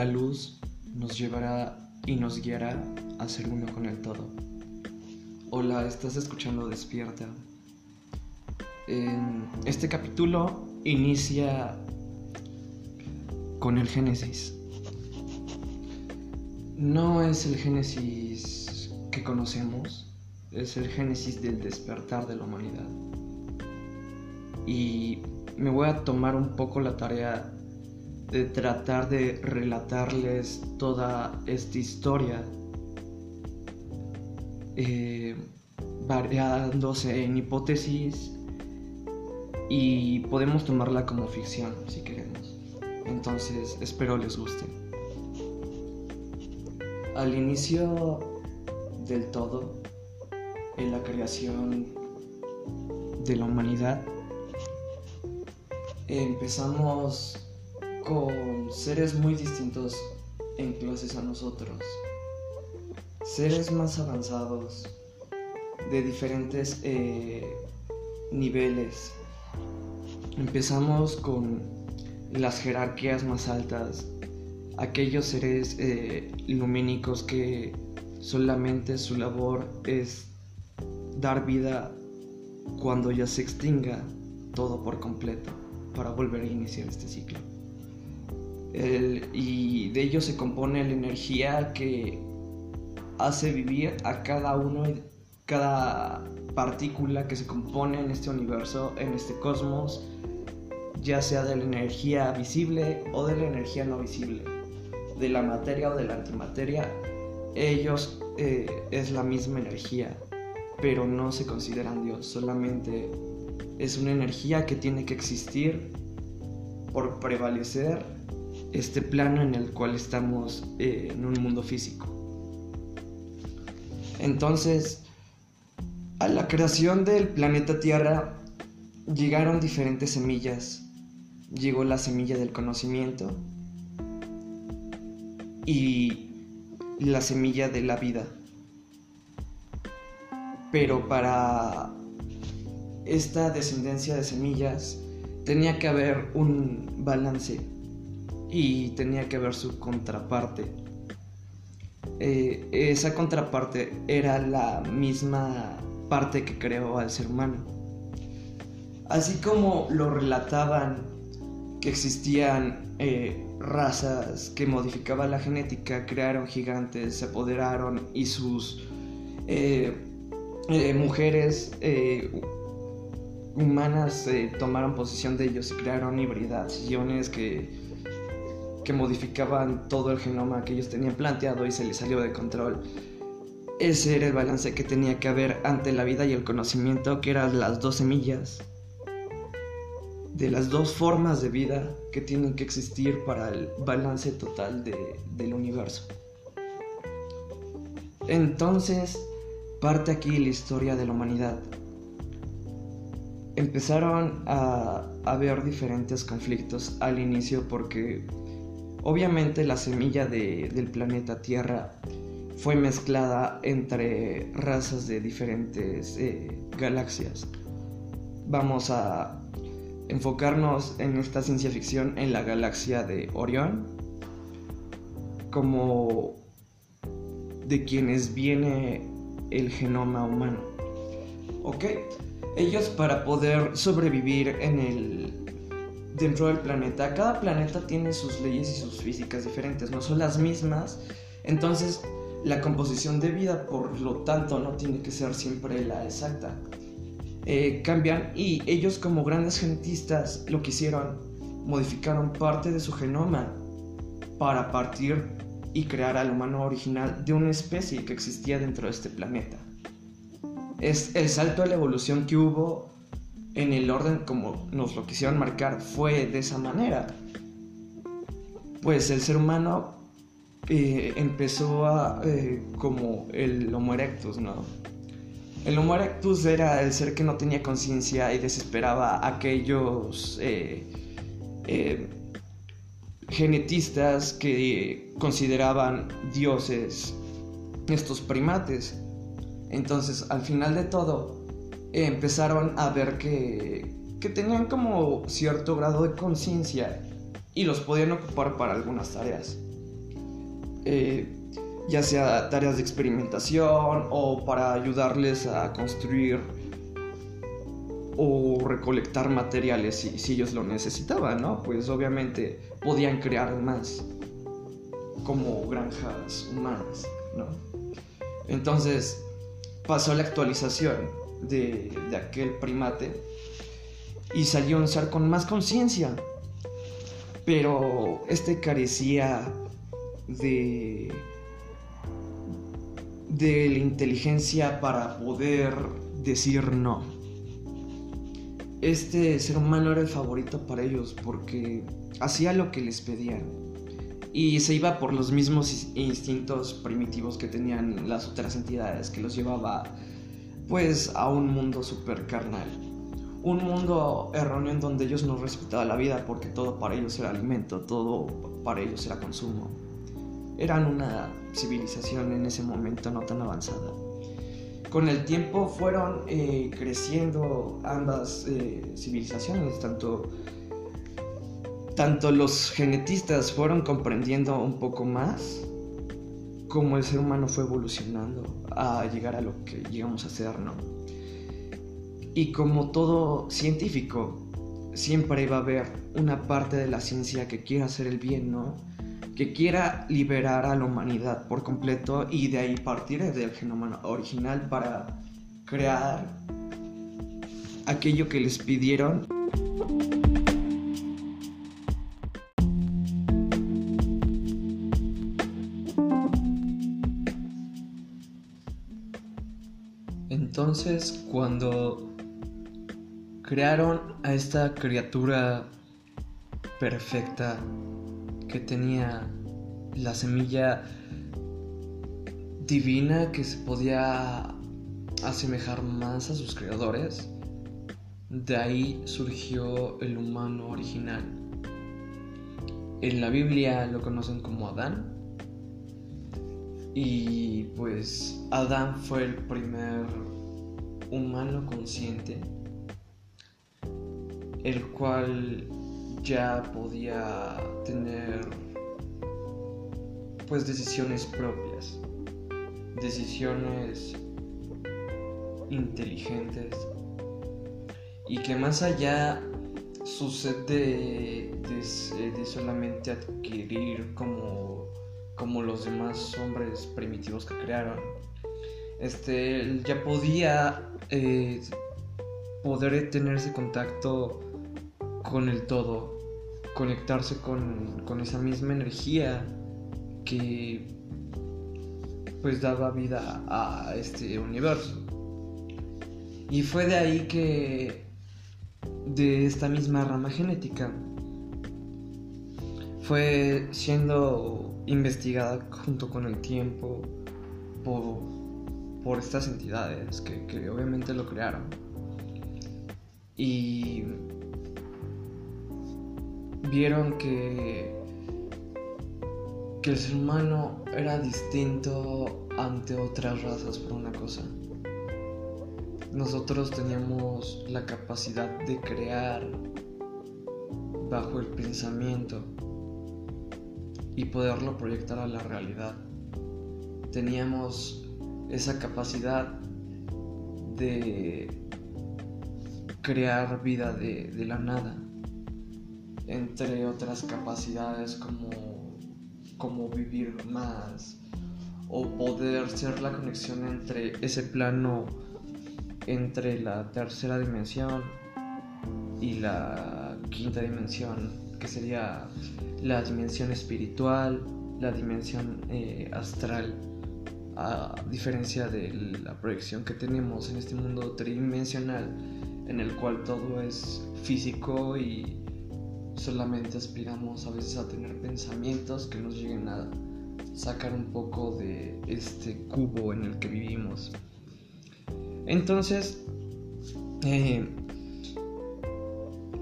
la luz nos llevará y nos guiará a ser uno con el todo. Hola, estás escuchando Despierta. Este capítulo inicia con el Génesis. No es el Génesis que conocemos, es el Génesis del despertar de la humanidad. Y me voy a tomar un poco la tarea de tratar de relatarles toda esta historia, eh, variándose en hipótesis y podemos tomarla como ficción si queremos. Entonces espero les guste. Al inicio del todo, en la creación de la humanidad, empezamos con seres muy distintos en clases a nosotros. Seres más avanzados, de diferentes eh, niveles. Empezamos con las jerarquías más altas, aquellos seres eh, lumínicos que solamente su labor es dar vida cuando ya se extinga todo por completo para volver a iniciar este ciclo y de ello se compone la energía que hace vivir a cada uno, cada partícula que se compone en este universo, en este cosmos, ya sea de la energía visible o de la energía no visible, de la materia o de la antimateria, ellos eh, es la misma energía, pero no se consideran Dios, solamente es una energía que tiene que existir por prevalecer este plano en el cual estamos eh, en un mundo físico. Entonces, a la creación del planeta Tierra llegaron diferentes semillas. Llegó la semilla del conocimiento y la semilla de la vida. Pero para esta descendencia de semillas tenía que haber un balance y tenía que ver su contraparte. Eh, esa contraparte era la misma parte que creó al ser humano. Así como lo relataban que existían eh, razas que modificaban la genética, crearon gigantes, se apoderaron y sus eh, mujeres humanas tomaron posesión de ellos y crearon hibridaciones que que modificaban todo el genoma que ellos tenían planteado y se les salió de control. Ese era el balance que tenía que haber ante la vida y el conocimiento, que eran las dos semillas de las dos formas de vida que tienen que existir para el balance total del universo. Entonces, parte aquí la historia de la humanidad. Empezaron a haber diferentes conflictos al inicio porque Obviamente la semilla del planeta Tierra fue mezclada entre razas de diferentes eh, galaxias. Vamos a enfocarnos en esta ciencia ficción en la galaxia de Orión, como de quienes viene el genoma humano. ¿Ok? Ellos para poder sobrevivir en el dentro del planeta. Cada planeta tiene sus leyes y sus físicas diferentes, no son las mismas. Entonces, la composición de vida, por lo tanto, no tiene que ser siempre la exacta. Eh, cambian y ellos como grandes genetistas lo que hicieron, modificaron parte de su genoma para partir y crear al humano original de una especie que existía dentro de este planeta. Es el salto a la evolución que hubo en el orden como nos lo quisieron marcar fue de esa manera. Pues el ser humano eh, empezó a, eh, como el Homo erectus, ¿no? El Homo erectus era el ser que no tenía conciencia y desesperaba a aquellos eh, genetistas que consideraban dioses estos primates. Entonces, al final de todo, empezaron a ver que, que tenían como cierto grado de conciencia y los podían ocupar para algunas tareas. eh, ya sea tareas de experimentación o para ayudarles a construir o recolectar materiales si, si, ellos lo necesitaban, ¿no? Pues obviamente podían crear más como granjas humanas, ¿no? Entonces pasó la actualización de, aquel primate y salió un ser con más conciencia, pero este carecía de de la inteligencia para poder decir no. Este ser humano era el favorito para ellos porque hacía lo que les pedían y se iba por los mismos instintos primitivos que tenían las otras entidades que los llevaba pues a un mundo super carnal. Un mundo erróneo en donde ellos no respetaban la vida porque todo para ellos era alimento, todo para ellos era consumo. Eran una civilización en ese momento no tan avanzada. Con el tiempo fueron eh, creciendo ambas eh, civilizaciones, tanto, tanto los genetistas fueron comprendiendo un poco más cómo el ser humano fue evolucionando a llegar a lo que llegamos a ser, ¿no? Y como todo científico, siempre va a haber una parte de la ciencia que quiera hacer el bien, ¿no? que quiera liberar a la humanidad por completo y de ahí partir del genoma original para crear aquello que les pidieron. Entonces, cuando crearon a esta criatura perfecta que tenía la semilla divina que se podía asemejar más a sus creadores. De ahí surgió el humano original. En la Biblia lo conocen como Adán. Y pues Adán fue el primer humano consciente, el cual ya podía tener pues decisiones propias, decisiones inteligentes y que más allá sucede de, de, solamente adquirir como, como los demás hombres primitivos que crearon, este, ya podía eh, poder tener ese contacto con el todo, conectarse con, con esa misma energía que pues daba vida a este universo. Y fue de ahí que de esta misma rama genética fue siendo investigada junto con el tiempo por, por estas entidades que, que obviamente lo crearon. Y vieron que, que el ser humano era distinto ante otras razas por una cosa. Nosotros teníamos la capacidad de crear bajo el pensamiento y poderlo proyectar a la realidad. Teníamos esa capacidad de crear vida de, de la nada entre otras capacidades como, como vivir más o poder ser la conexión entre ese plano entre la tercera dimensión y la quinta dimensión que sería la dimensión espiritual la dimensión eh, astral a diferencia de la proyección que tenemos en este mundo tridimensional en el cual todo es físico y solamente aspiramos a veces a tener pensamientos que nos lleguen a sacar un poco de este cubo en el que vivimos. Entonces, eh,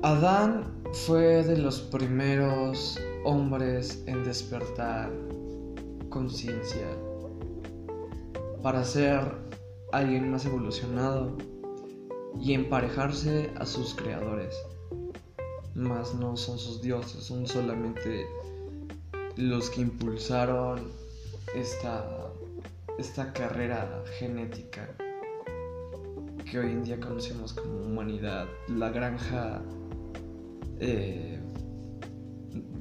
Adán fue de los primeros hombres en despertar conciencia para ser alguien más evolucionado y emparejarse a sus creadores más no son sus dioses, son solamente los que impulsaron esta, esta carrera genética que hoy en día conocemos como humanidad, la granja eh,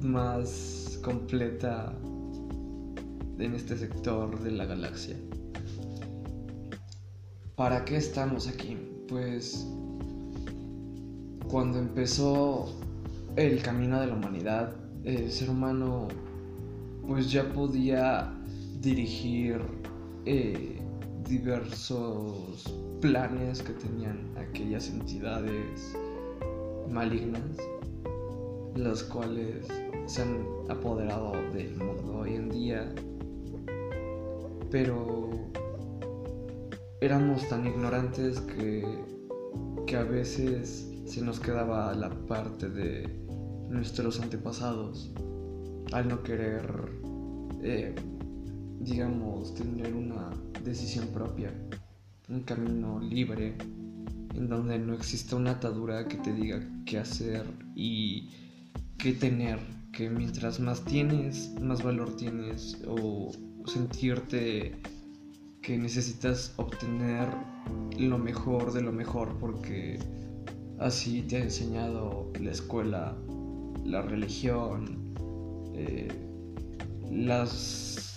más completa en este sector de la galaxia. ¿Para qué estamos aquí? Pues cuando empezó el camino de la humanidad, el ser humano pues ya podía dirigir eh, diversos planes que tenían aquellas entidades malignas, las cuales se han apoderado del mundo hoy en día, pero éramos tan ignorantes que, que a veces se nos quedaba la parte de nuestros antepasados al no querer, eh, digamos, tener una decisión propia, un camino libre, en donde no exista una atadura que te diga qué hacer y qué tener, que mientras más tienes, más valor tienes o sentirte que necesitas obtener lo mejor de lo mejor porque así te ha enseñado la escuela, la religión, eh, las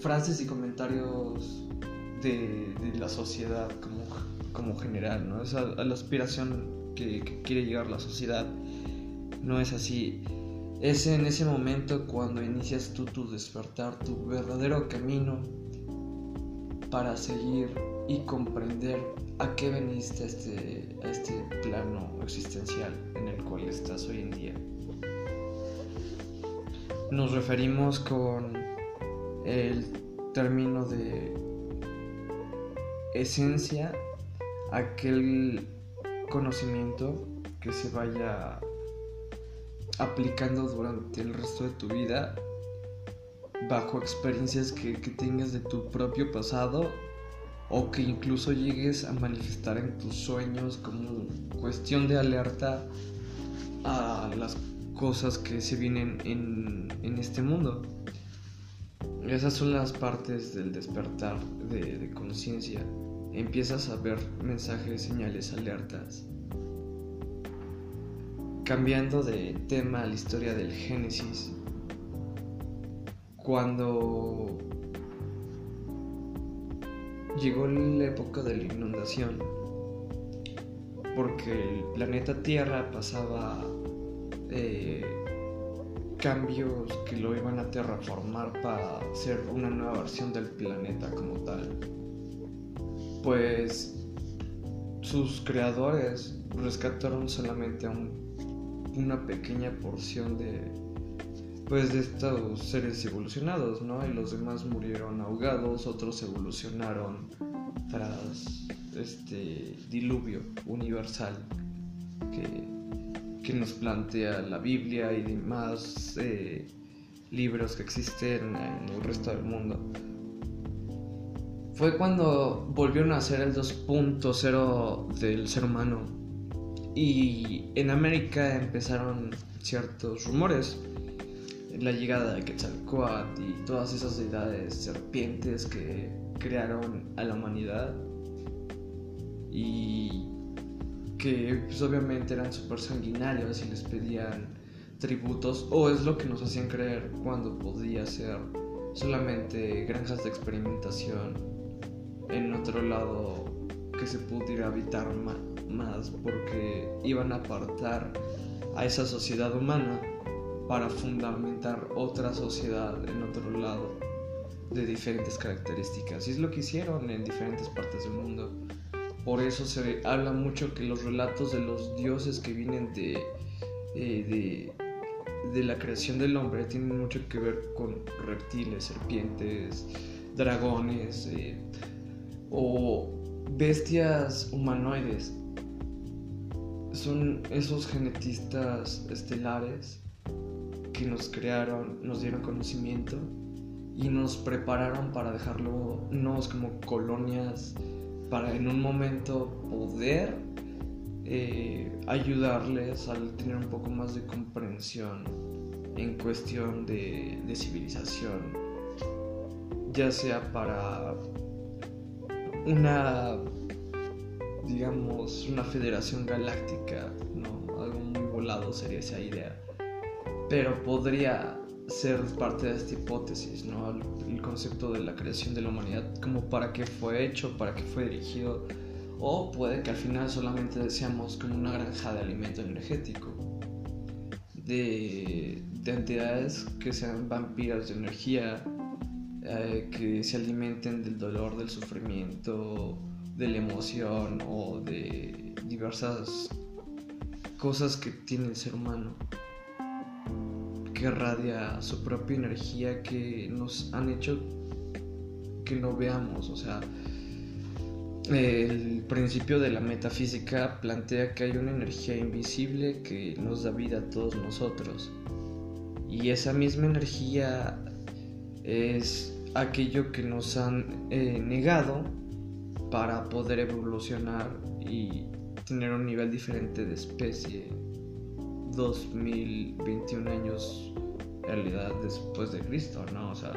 frases y comentarios de, la sociedad como, como general, ¿no? la aspiración que, que quiere llegar la sociedad. No es así. Es en ese momento cuando inicias tú tu despertar, tu verdadero camino para seguir y comprender a qué veniste a este, a este plano existencial en el cual estás hoy en día. Nos referimos con el término de esencia, aquel conocimiento que se vaya aplicando durante el resto de tu vida bajo experiencias que, tengas de tu propio pasado o que incluso llegues a manifestar en tus sueños como cuestión de alerta a las cosas que se vienen en, en este mundo. Esas son las partes del despertar de, de conciencia. Empiezas a ver mensajes, señales, alertas. Cambiando de tema a la historia del Génesis, cuando llegó la época de la inundación, porque el planeta Tierra pasaba eh, cambios que lo iban a terraformar para ser una nueva versión del planeta como tal. Pues sus creadores rescataron solamente una pequeña porción de, pues de estos seres evolucionados, ¿no? Y los demás murieron ahogados, otros evolucionaron tras este diluvio universal que, que nos plantea la Biblia y demás eh, libros que existen en el resto del mundo. Fue cuando volvieron a ser el 2.0 del ser humano y en América empezaron ciertos rumores la llegada de Quetzalcoatl y todas esas deidades serpientes que crearon a la humanidad. Y que pues, obviamente eran súper sanguinarios y les pedían tributos o es lo que nos hacían creer cuando podía ser solamente granjas de experimentación en otro lado que se pudiera habitar más porque iban a apartar a esa sociedad humana para fundamentar otra sociedad en otro lado de diferentes características. Y es lo que hicieron en diferentes partes del mundo. Por eso se habla mucho que los relatos de los dioses que vienen de, eh, de, la creación del hombre tienen mucho que ver con reptiles, serpientes, dragones eh, o bestias humanoides. Son esos genetistas estelares que nos crearon, nos dieron conocimiento y nos prepararon para dejarnos como colonias para en un momento poder eh, ayudarles al tener un poco más de comprensión en cuestión de, civilización ya sea para una, digamos, una federación galáctica, ¿no? Algo muy volado sería esa idea. Pero podría ser parte de esta hipótesis, ¿no? El concepto de la creación de la humanidad, como para qué fue hecho, para qué fue dirigido, o puede que al final solamente deseamos como una granja de alimento energético, de, de entidades que sean vampiras de energía, eh, que se alimenten del dolor, del sufrimiento, de la emoción o de diversas cosas que tiene el ser humano que radia su propia energía que nos han hecho que no veamos. O sea, el principio de la metafísica plantea que hay una energía invisible que nos da vida a todos nosotros. Y esa misma energía es aquello que nos han eh, negado para poder evolucionar y tener un nivel diferente de especie 2021 años realidad después de Cristo, ¿no? O sea,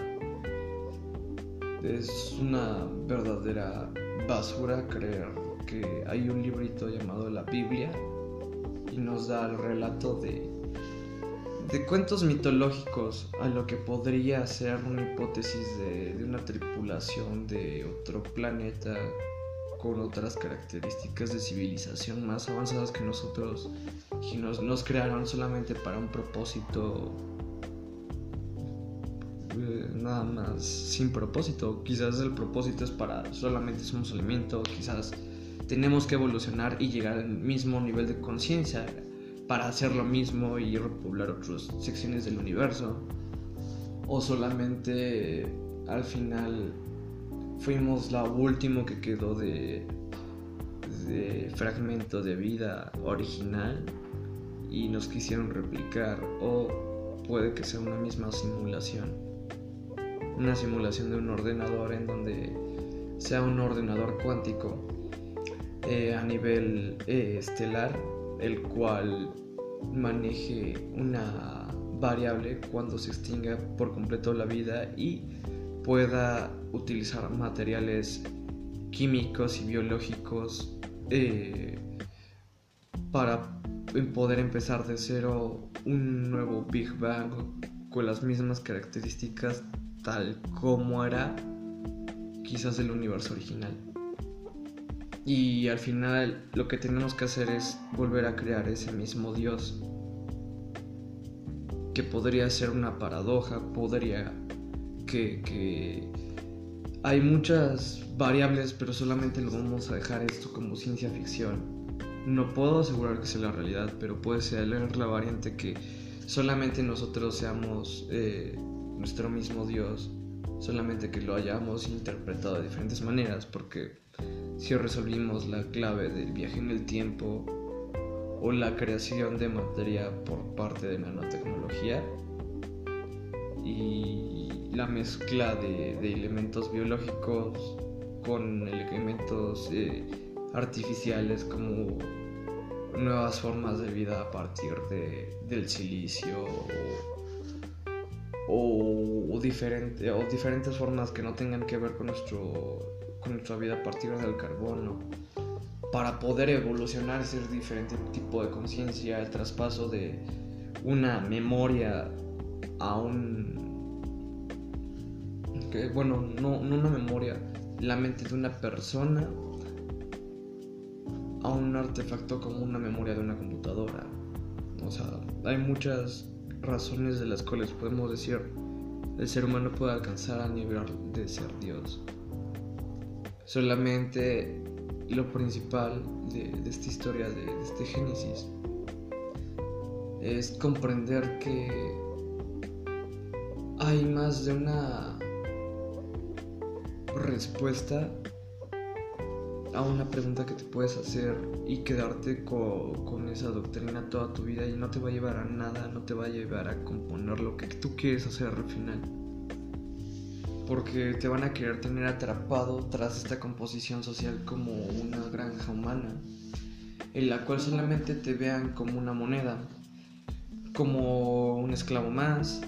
es una verdadera basura creer que hay un librito llamado la Biblia y nos da el relato de, de cuentos mitológicos a lo que podría ser una hipótesis de, de una tripulación de otro planeta con otras características de civilización más avanzadas que nosotros y nos, nos crearon solamente para un propósito eh, nada más sin propósito. Quizás el propósito es para solamente somos alimento quizás tenemos que evolucionar y llegar al mismo nivel de conciencia para hacer lo mismo y repoblar otras secciones del universo. O solamente al final fuimos la último que quedó de, de fragmento de vida original y nos quisieron replicar o puede que sea una misma simulación una simulación de un ordenador en donde sea un ordenador cuántico eh, a nivel eh, estelar el cual maneje una variable cuando se extinga por completo la vida y pueda utilizar materiales químicos y biológicos eh, para poder empezar de cero un nuevo Big Bang con las mismas características tal como era quizás el universo original. Y al final lo que tenemos que hacer es volver a crear ese mismo Dios. Que podría ser una paradoja, podría que, hay muchas variables, pero solamente lo vamos a dejar esto como ciencia ficción. No puedo asegurar que sea la realidad, pero puede ser la variante que solamente nosotros seamos eh, nuestro mismo Dios, solamente que lo hayamos interpretado de diferentes maneras, porque si resolvimos la clave del viaje en el tiempo o la creación de materia por parte de nanotecnología, y la mezcla de, elementos biológicos con elementos eh, artificiales como nuevas formas de vida a partir de, del silicio o, o diferentes formas que no tengan que ver con, nuestro, con nuestra vida a partir del carbono. Para poder evolucionar ser diferente tipo de conciencia, el traspaso de una memoria a un bueno, no, una memoria, la mente de una persona a un artefacto como una memoria de una computadora. O sea, hay muchas razones de las cuales podemos decir el ser humano puede alcanzar a nivel de ser Dios. Solamente lo principal de, esta historia, de, de este Génesis, es comprender que hay más de una respuesta a una pregunta que te puedes hacer y quedarte con esa doctrina toda tu vida y no te va a llevar a nada, no te va a llevar a componer lo que tú quieres hacer al final. Porque te van a querer tener atrapado tras esta composición social como una granja humana, en la cual solamente te vean como una moneda, como un esclavo más,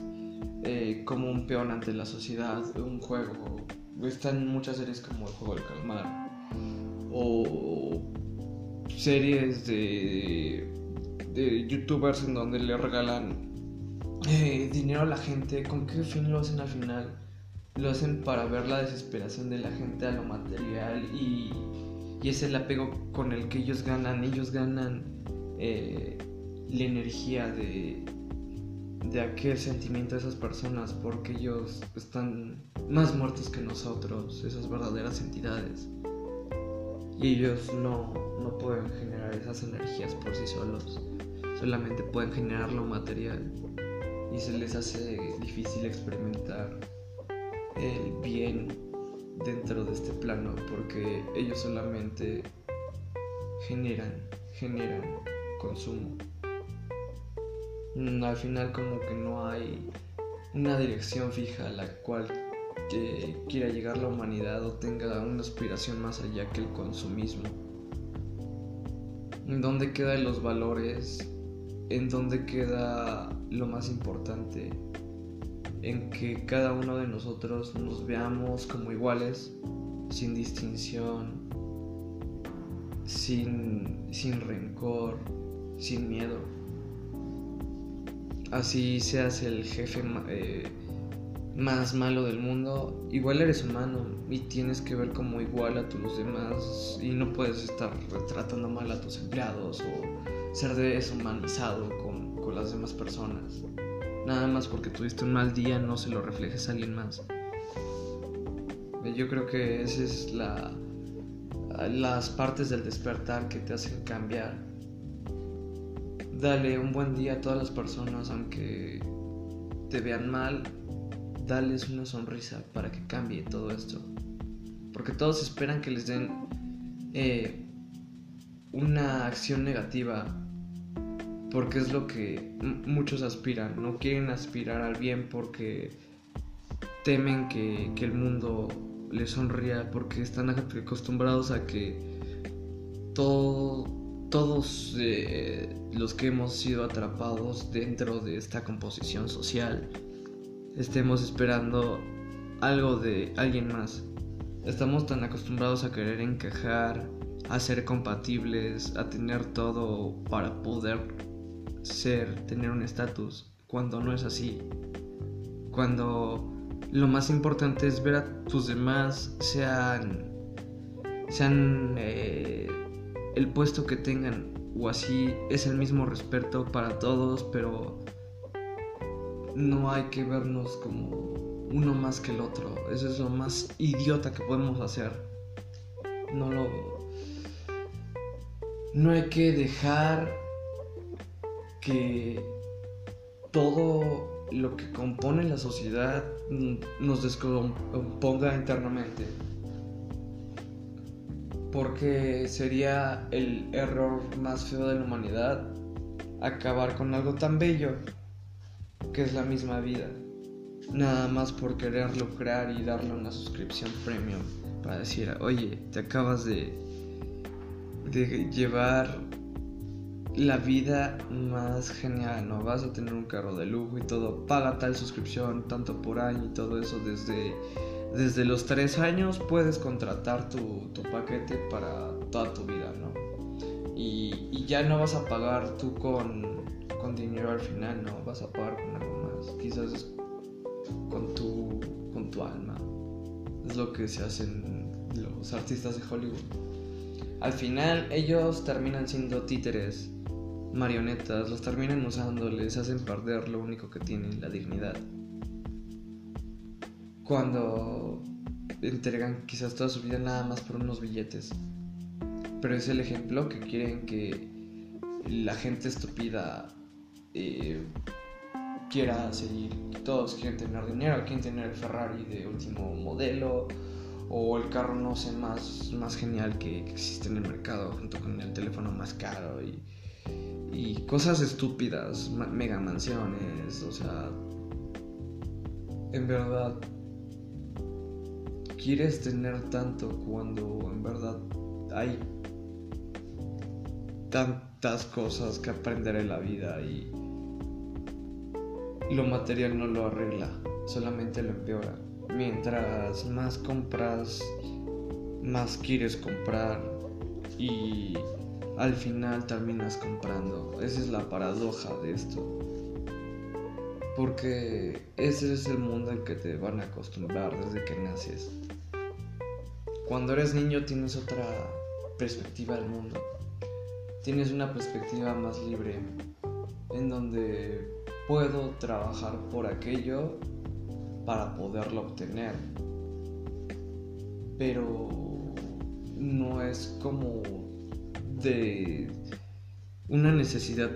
eh, como un peón ante la sociedad, un juego. Están muchas series como El Juego del Calmar o series de, de youtubers en donde le regalan eh, dinero a la gente. ¿Con qué fin lo hacen al final? Lo hacen para ver la desesperación de la gente a lo material y, y es el apego con el que ellos ganan. Ellos ganan eh, la energía de, de aquel sentimiento de esas personas porque ellos están más muertos que nosotros, esas verdaderas entidades. Y ellos no, no pueden generar esas energías por sí solos, solamente pueden generar lo material y se les hace difícil experimentar el bien dentro de este plano porque ellos solamente generan, generan consumo. Mm, al final como que no hay una dirección fija a la cual quiera llegar la humanidad o tenga una aspiración más allá que el consumismo. ¿En dónde quedan los valores? ¿En dónde queda lo más importante? En que cada uno de nosotros nos veamos como iguales, sin distinción, sin, sin rencor, sin miedo. Así seas el jefe eh, más malo del mundo, igual eres humano y tienes que ver como igual a los demás y no puedes estar tratando mal a tus empleados o ser deshumanizado con, con las demás personas. Nada más porque tuviste un mal día no se lo reflejes a alguien más. Yo creo que esa es la las partes del despertar que te hacen cambiar. Dale un buen día a todas las personas aunque te vean mal dales una sonrisa para que cambie todo esto. Porque todos esperan que les den eh, una acción negativa. Porque es lo que muchos aspiran. No quieren aspirar al bien porque temen que, el mundo les sonría. Porque están acostumbrados a que todo, todos eh, los que hemos sido atrapados dentro de esta composición social estemos esperando algo de alguien más. Estamos tan acostumbrados a querer encajar, a ser compatibles, a tener todo para poder ser, tener un estatus, cuando no es así. Cuando lo más importante es ver a tus demás, sean, sean eh, el puesto que tengan o así, es el mismo respeto para todos, pero no hay que vernos como uno más que el otro. Eso es lo más idiota que podemos hacer. No lo. No hay que dejar que todo lo que compone la sociedad nos descomponga internamente. Porque sería el error más feo de la humanidad acabar con algo tan bello que es la misma vida. Nada más por querer lucrar y darle una suscripción premium para decir, oye, te acabas de, de llevar la vida más genial, ¿no? Vas a tener un carro de lujo y todo, paga tal suscripción, tanto por año y todo eso desde, desde los tres años puedes contratar tu, tu paquete para toda tu vida, ¿no? Y, y ya no vas a pagar tú con con dinero al final, no, vas a pagar con algo más, quizás con tu, con tu alma. Es lo que se hacen los artistas de Hollywood. Al final ellos terminan siendo títeres, marionetas, los terminan usando, les hacen perder lo único que tienen, la dignidad. Cuando entregan quizás toda su vida nada más por unos billetes. Pero es el ejemplo que quieren que la gente estúpida eh, quiera seguir. Todos quieren tener dinero, quieren tener el Ferrari de último modelo o el carro no sé más, más genial que, existe en el mercado junto con el teléfono más caro y, y cosas estúpidas, mega mansiones, o sea, en verdad quieres tener tanto cuando en verdad hay tantas cosas que aprender en la vida y lo material no lo arregla, solamente lo empeora. Mientras más compras, más quieres comprar y al final terminas comprando. Esa es la paradoja de esto. Porque ese es el mundo en que te van a acostumbrar desde que naces. Cuando eres niño tienes otra perspectiva del mundo. Tienes una perspectiva más libre en donde puedo trabajar por aquello para poderlo obtener. Pero no es como de una necesidad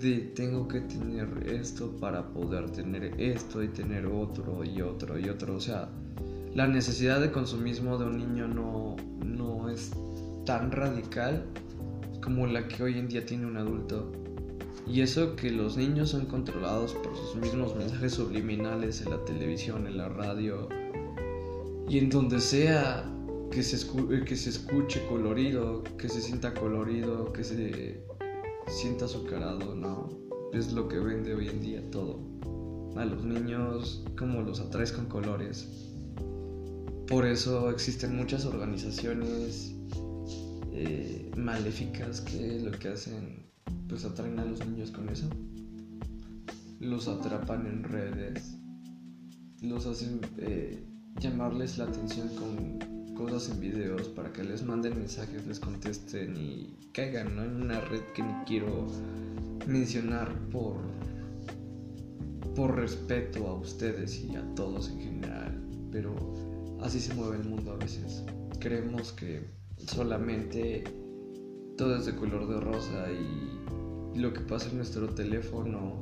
de tengo que tener esto para poder tener esto y tener otro y otro y otro. O sea, la necesidad de consumismo de un niño no, no es tan radical como la que hoy en día tiene un adulto. Y eso que los niños son controlados por sus mismos mensajes subliminales en la televisión, en la radio y en donde sea que se, que se escuche colorido, que se sienta colorido, que se sienta azucarado, ¿no? Es lo que vende hoy en día todo. A los niños, como los atraes con colores. Por eso existen muchas organizaciones eh, maléficas que lo que hacen, pues atraen a los niños con eso. Los atrapan en redes, los hacen eh, llamarles la atención con cosas en videos para que les manden mensajes, les contesten y caigan en una red que ni quiero mencionar por, por respeto a ustedes y a todos en general. Pero así se mueve el mundo a veces. Creemos que solamente todo es de color de rosa y lo que pasa en nuestro teléfono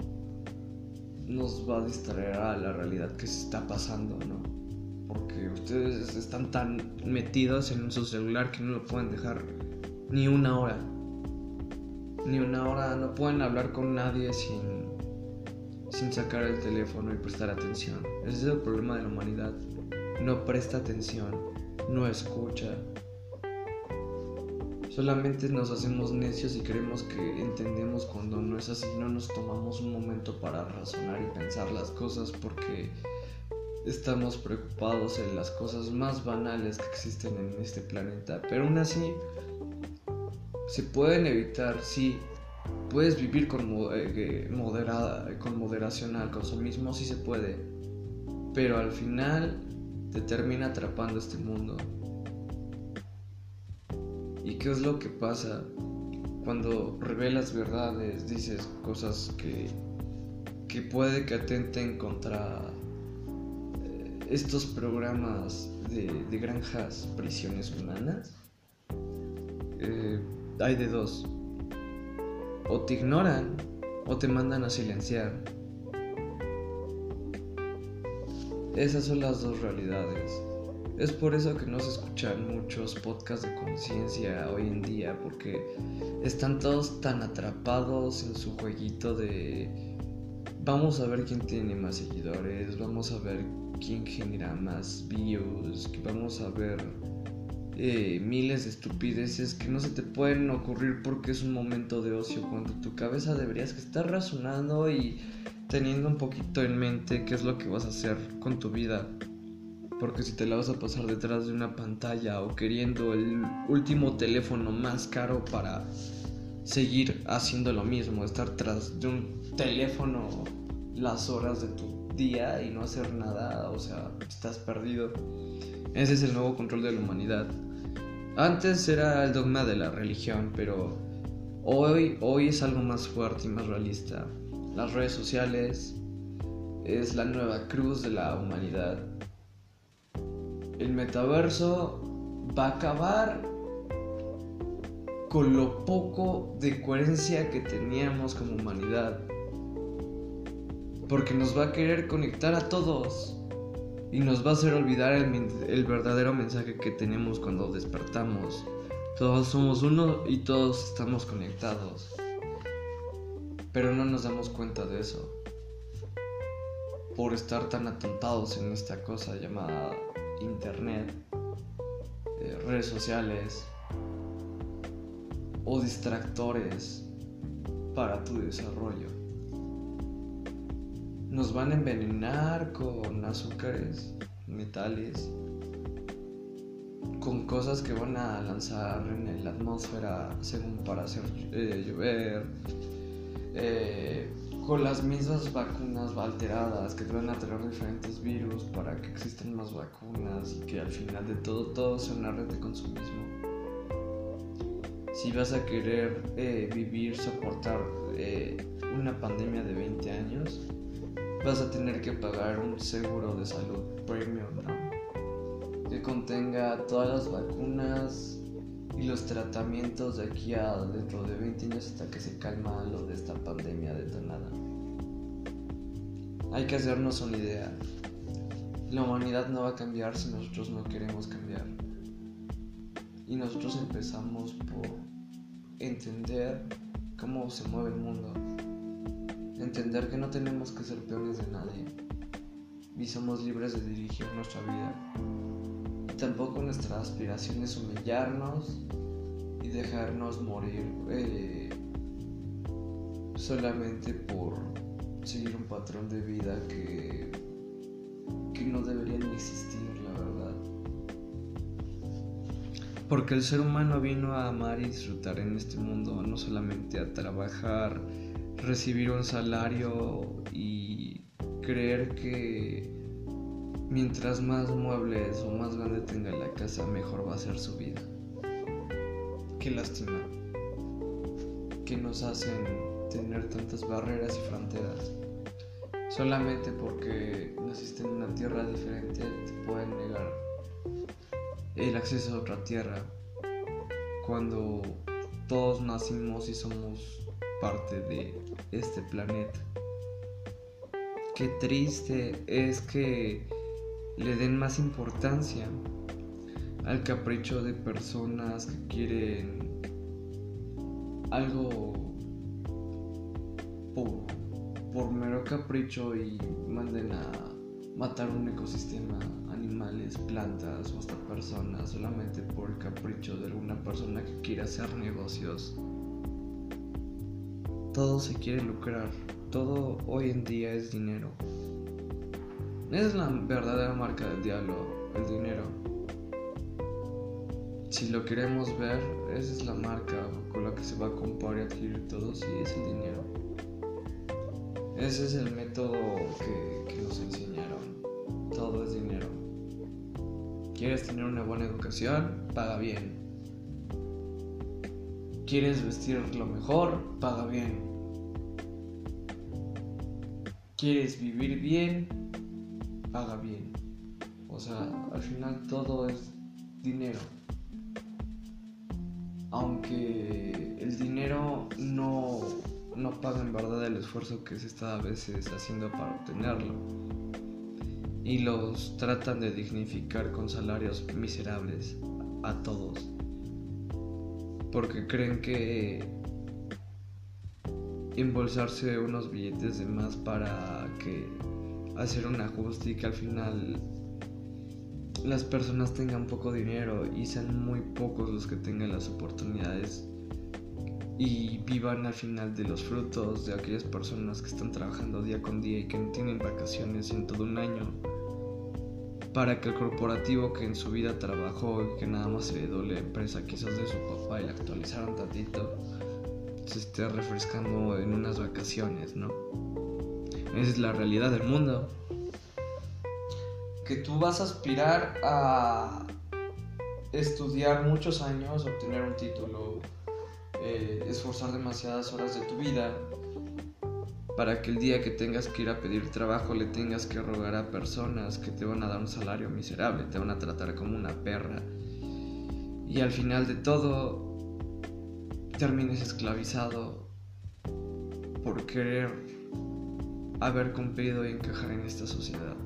nos va a distraer a la realidad que se está pasando, ¿no? porque ustedes están tan metidos en su celular que no lo pueden dejar ni una hora. Ni una hora, no pueden hablar con nadie sin, sin sacar el teléfono y prestar atención. Ese es el problema de la humanidad. No presta atención, no escucha. Solamente nos hacemos necios y creemos que entendemos cuando no es así. No nos tomamos un momento para razonar y pensar las cosas porque estamos preocupados en las cosas más banales que existen en este planeta, pero aún así se pueden evitar, sí, puedes vivir con, eh, moderada, con moderación al consumismo, sí se puede, pero al final te termina atrapando este mundo. ¿Y qué es lo que pasa cuando revelas verdades, dices cosas que, que puede que atenten contra estos programas de, granjas, prisiones humanas, eh, hay de dos. O te ignoran o te mandan a silenciar. Esas son las dos realidades. Es por eso que no se escuchan muchos podcasts de conciencia hoy en día, porque están todos tan atrapados en su jueguito de vamos a ver quién tiene más seguidores, vamos a ver quién genera más views, vamos a ver eh, miles de estupideces que no se te pueden ocurrir porque es un momento de ocio cuando tu cabeza deberías estar razonando y teniendo un poquito en mente qué es lo que vas a hacer con tu vida. Porque si te la vas a pasar detrás de una pantalla o queriendo el último teléfono más caro para seguir haciendo lo mismo, estar tras de un teléfono las horas de tu día y no hacer nada, o sea, estás perdido. Ese es el nuevo control de la humanidad. Antes era el dogma de la religión, pero hoy, hoy es algo más fuerte y más realista. Las redes sociales es la nueva cruz de la humanidad. El metaverso va a acabar con lo poco de coherencia que teníamos como humanidad porque nos va a querer conectar a todos y nos va a hacer olvidar el, verdadero mensaje que tenemos cuando despertamos. Todos somos uno y todos estamos conectados. Pero no nos damos cuenta de eso. Por estar tan atontados en esta cosa llamada Internet, eh, redes sociales o distractores para tu desarrollo. nos van a envenenar con azúcares, metales, con cosas que van a lanzar en la atmósfera según para hacer eh, llover, eh, con las mismas vacunas alteradas que te van a traer diferentes virus para que existan más vacunas y que al final de todo todo sea una red de consumismo. Si vas a querer eh, vivir, soportar una pandemia de 20 años, vas a tener que pagar un seguro de salud premium, Que contenga todas las vacunas y los tratamientos de aquí a dentro de 20 años hasta que se calma lo de esta pandemia detonada. Hay que hacernos una idea. La humanidad no va a cambiar si nosotros no queremos cambiar. Y nosotros empezamos por entender cómo se mueve el mundo entender que no tenemos que ser peones de nadie y somos libres de dirigir nuestra vida. Tampoco nuestra aspiración es humillarnos y dejarnos morir eh, solamente por seguir un patrón de vida que, que no debería ni existir, la verdad. Porque el ser humano vino a amar y disfrutar en este mundo, no solamente a trabajar, recibir un salario y creer que mientras más muebles o más grande tenga la casa, mejor va a ser su vida. Qué lástima que nos hacen tener tantas barreras y fronteras. Solamente porque naciste en una tierra diferente te pueden negar el acceso a otra tierra. Cuando todos nacimos y somos parte de este planeta. Qué triste es que le den más importancia al capricho de personas que quieren algo por, por mero capricho y manden a matar un ecosistema, animales, plantas o hasta personas solamente por el capricho de alguna persona que quiere hacer negocios todo se quiere lucrar, todo hoy en día es dinero. Esa es la verdadera marca del diablo, el dinero. Si lo queremos ver, esa es la marca con la que se va a comprar y adquirir todo, sí, es el dinero. Ese es el método que, que nos enseñaron. Todo es dinero. ¿Quieres tener una buena educación? Paga bien. ¿Quieres vestir lo mejor? Paga bien. ¿Quieres vivir bien? Paga bien. O sea, al final todo es dinero. Aunque el dinero no, no paga en verdad el esfuerzo que se está a veces haciendo para obtenerlo. Y los tratan de dignificar con salarios miserables a todos porque creen que embolsarse unos billetes de más para que hacer un ajuste y que al final las personas tengan poco dinero y sean muy pocos los que tengan las oportunidades y vivan al final de los frutos de aquellas personas que están trabajando día con día y que no tienen vacaciones en todo un año para que el corporativo que en su vida trabajó y que nada más se le la empresa quizás de su papá y la actualizaron tantito, se esté refrescando en unas vacaciones, ¿no? Es la realidad del mundo. Que tú vas a aspirar a estudiar muchos años, obtener un título, eh, esforzar demasiadas horas de tu vida para que el día que tengas que ir a pedir trabajo le tengas que rogar a personas que te van a dar un salario miserable, te van a tratar como una perra. Y al final de todo termines esclavizado por querer haber cumplido y encajar en esta sociedad.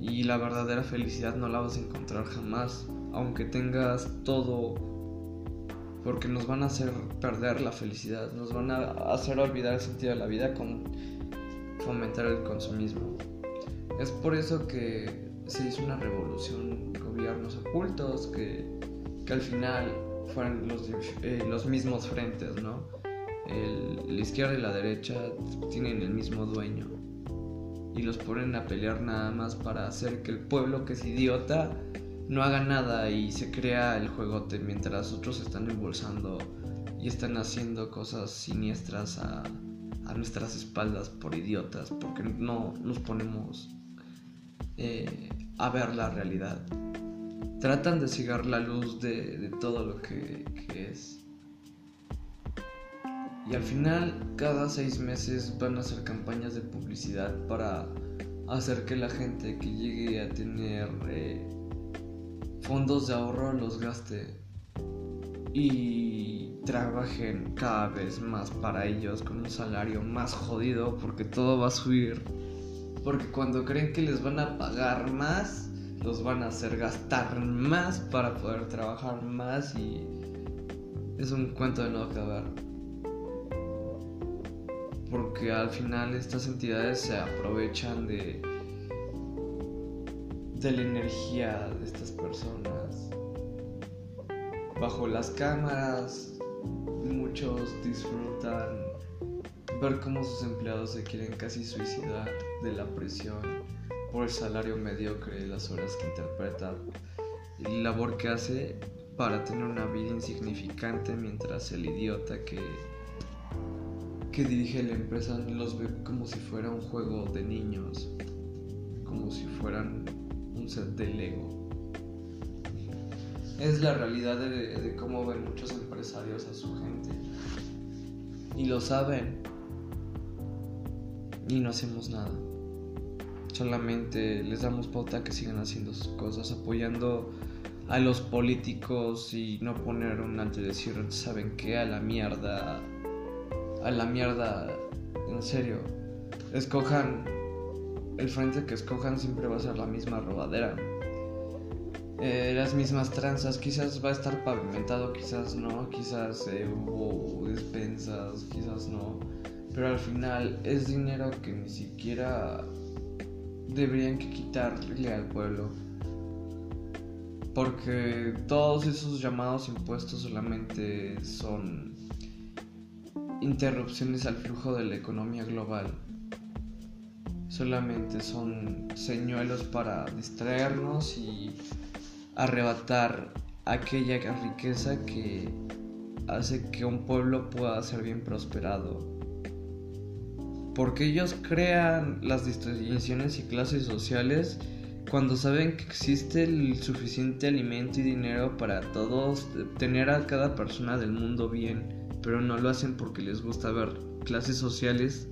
Y la verdadera felicidad no la vas a encontrar jamás, aunque tengas todo porque nos van a hacer perder la felicidad, nos van a hacer olvidar el sentido de la vida con fomentar el consumismo. Es por eso que se hizo una revolución, gobiernos ocultos que, que al final fueron los, eh, los mismos frentes, ¿no? El, la izquierda y la derecha tienen el mismo dueño y los ponen a pelear nada más para hacer que el pueblo que es idiota no haga nada y se crea el juegote mientras otros están embolsando y están haciendo cosas siniestras a, a nuestras espaldas por idiotas porque no nos ponemos eh, a ver la realidad. Tratan de cigar la luz de, todo lo que es. Y al final, cada seis meses van a hacer campañas de publicidad para hacer que la gente que llegue a tener eh, fondos de ahorro los gaste y trabajen cada vez más para ellos con un salario más jodido porque todo va a subir. Porque cuando creen que les van a pagar más, los van a hacer gastar más para poder trabajar más y es un cuento de no acabar porque al final estas entidades se aprovechan de de la energía de estas personas. Bajo las cámaras muchos disfrutan ver cómo sus empleados se quieren casi suicidar de la presión por el salario mediocre y las horas que interpreta y la labor que hace para tener una vida insignificante mientras el idiota que que dirige la empresa los ve como si fuera un juego de niños, como si fueran un set de Lego. Es la realidad de, cómo ven muchos empresarios a su gente. Y lo saben. Y no hacemos nada. Solamente les damos pauta que sigan haciendo sus cosas, apoyando a los políticos y no poner un alto decir, ¿saben qué? A la mierda a la mierda. En serio. Escojan. El frente que escojan siempre va a ser la misma robadera. Eh, las mismas tranzas. Quizás va a estar pavimentado, quizás no. Quizás eh, hubo despensas, quizás no. Pero al final es dinero que ni siquiera deberían que quitarle al pueblo. Porque todos esos llamados impuestos solamente son interrupciones al flujo de la economía global. Solamente son señuelos para distraernos y arrebatar aquella riqueza que hace que un pueblo pueda ser bien prosperado. Porque ellos crean las distinciones y clases sociales cuando saben que existe el suficiente alimento y dinero para todos, tener a cada persona del mundo bien pero no lo hacen porque les gusta ver clases sociales,